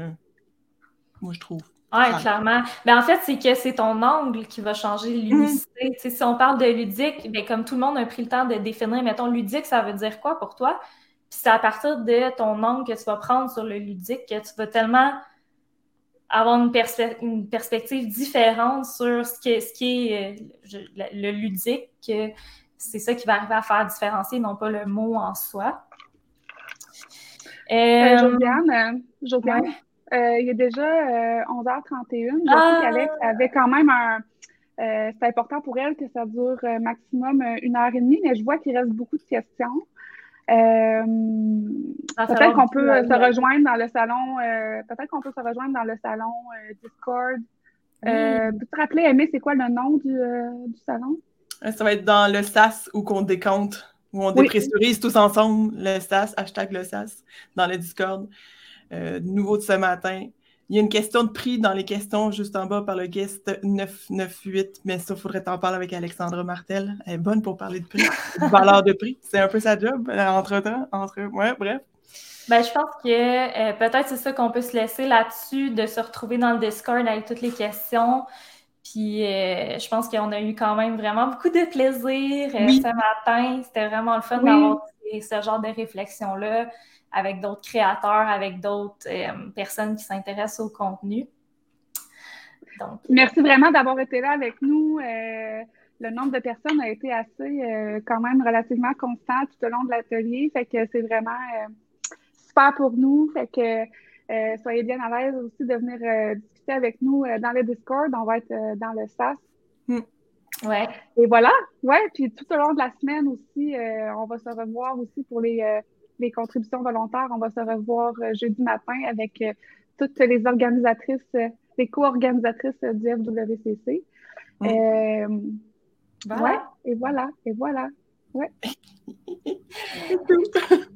Moi, je trouve. Oui, clairement. Mais ben, en fait, c'est que c'est ton angle qui va changer l'unicité. Mm. Si on parle de ludique, ben, comme tout le monde a pris le temps de définir, mettons, ludique, ça veut dire quoi pour toi? Puis c'est à partir de ton angle que tu vas prendre sur le ludique que tu vas tellement avoir une, perspective différente sur ce qui est, ce qui est euh, le, ludique, que c'est ça qui va arriver à faire différencier, non pas le mot en soi. Euh, euh Josiane, Josiane il a déjà 11h31. Je ah! qu'Alex avait quand même un. c'est important pour elle que ça dure maximum une heure et demie, mais je vois qu'il reste beaucoup de questions. Euh, peut-être qu'on peut se rejoindre dans le salon. Euh, peut-être qu'on peut se rejoindre dans le salon euh, Discord. Peux-tu te rappeler, Aimé, c'est quoi le nom du, salon? Ça va être dans le SAS où qu'on décompte, où on dépressurise tous ensemble le SAS, hashtag le SAS, dans le Discord. nouveau de ce matin. Il y a une question de prix dans les questions juste en bas par le guest 998, mais ça, il faudrait t'en parler avec Alexandra Martel. Elle est bonne pour parler de prix, de valeur de prix. C'est un peu sa job euh, entre-temps. Entre... Ouais, bref. Ben, je pense que euh, peut-être c'est ça qu'on peut se laisser là-dessus, de se retrouver dans le Discord avec toutes les questions. Puis euh, je pense qu'on a eu quand même vraiment beaucoup de plaisir ce matin. C'était vraiment le fun d'avoir ce genre de réflexion-là avec d'autres créateurs, avec d'autres euh, personnes qui s'intéressent au contenu. Donc, Merci vraiment d'avoir été là avec nous. Euh, le nombre de personnes a été assez euh, quand même relativement constant tout au long de l'atelier. Fait que c'est vraiment super pour nous. Fait que soyez bien à l'aise aussi de venir discuter avec nous dans le Discord. On va être dans le SAS. Hmm. Ouais. Et voilà. Ouais. Puis tout au long de la semaine aussi, on va se revoir aussi pour les les contributions volontaires. On va se revoir euh, jeudi matin avec euh, toutes les organisatrices, euh, les co-organisatrices du FWCC. Ouais, et voilà, et voilà. Ouais.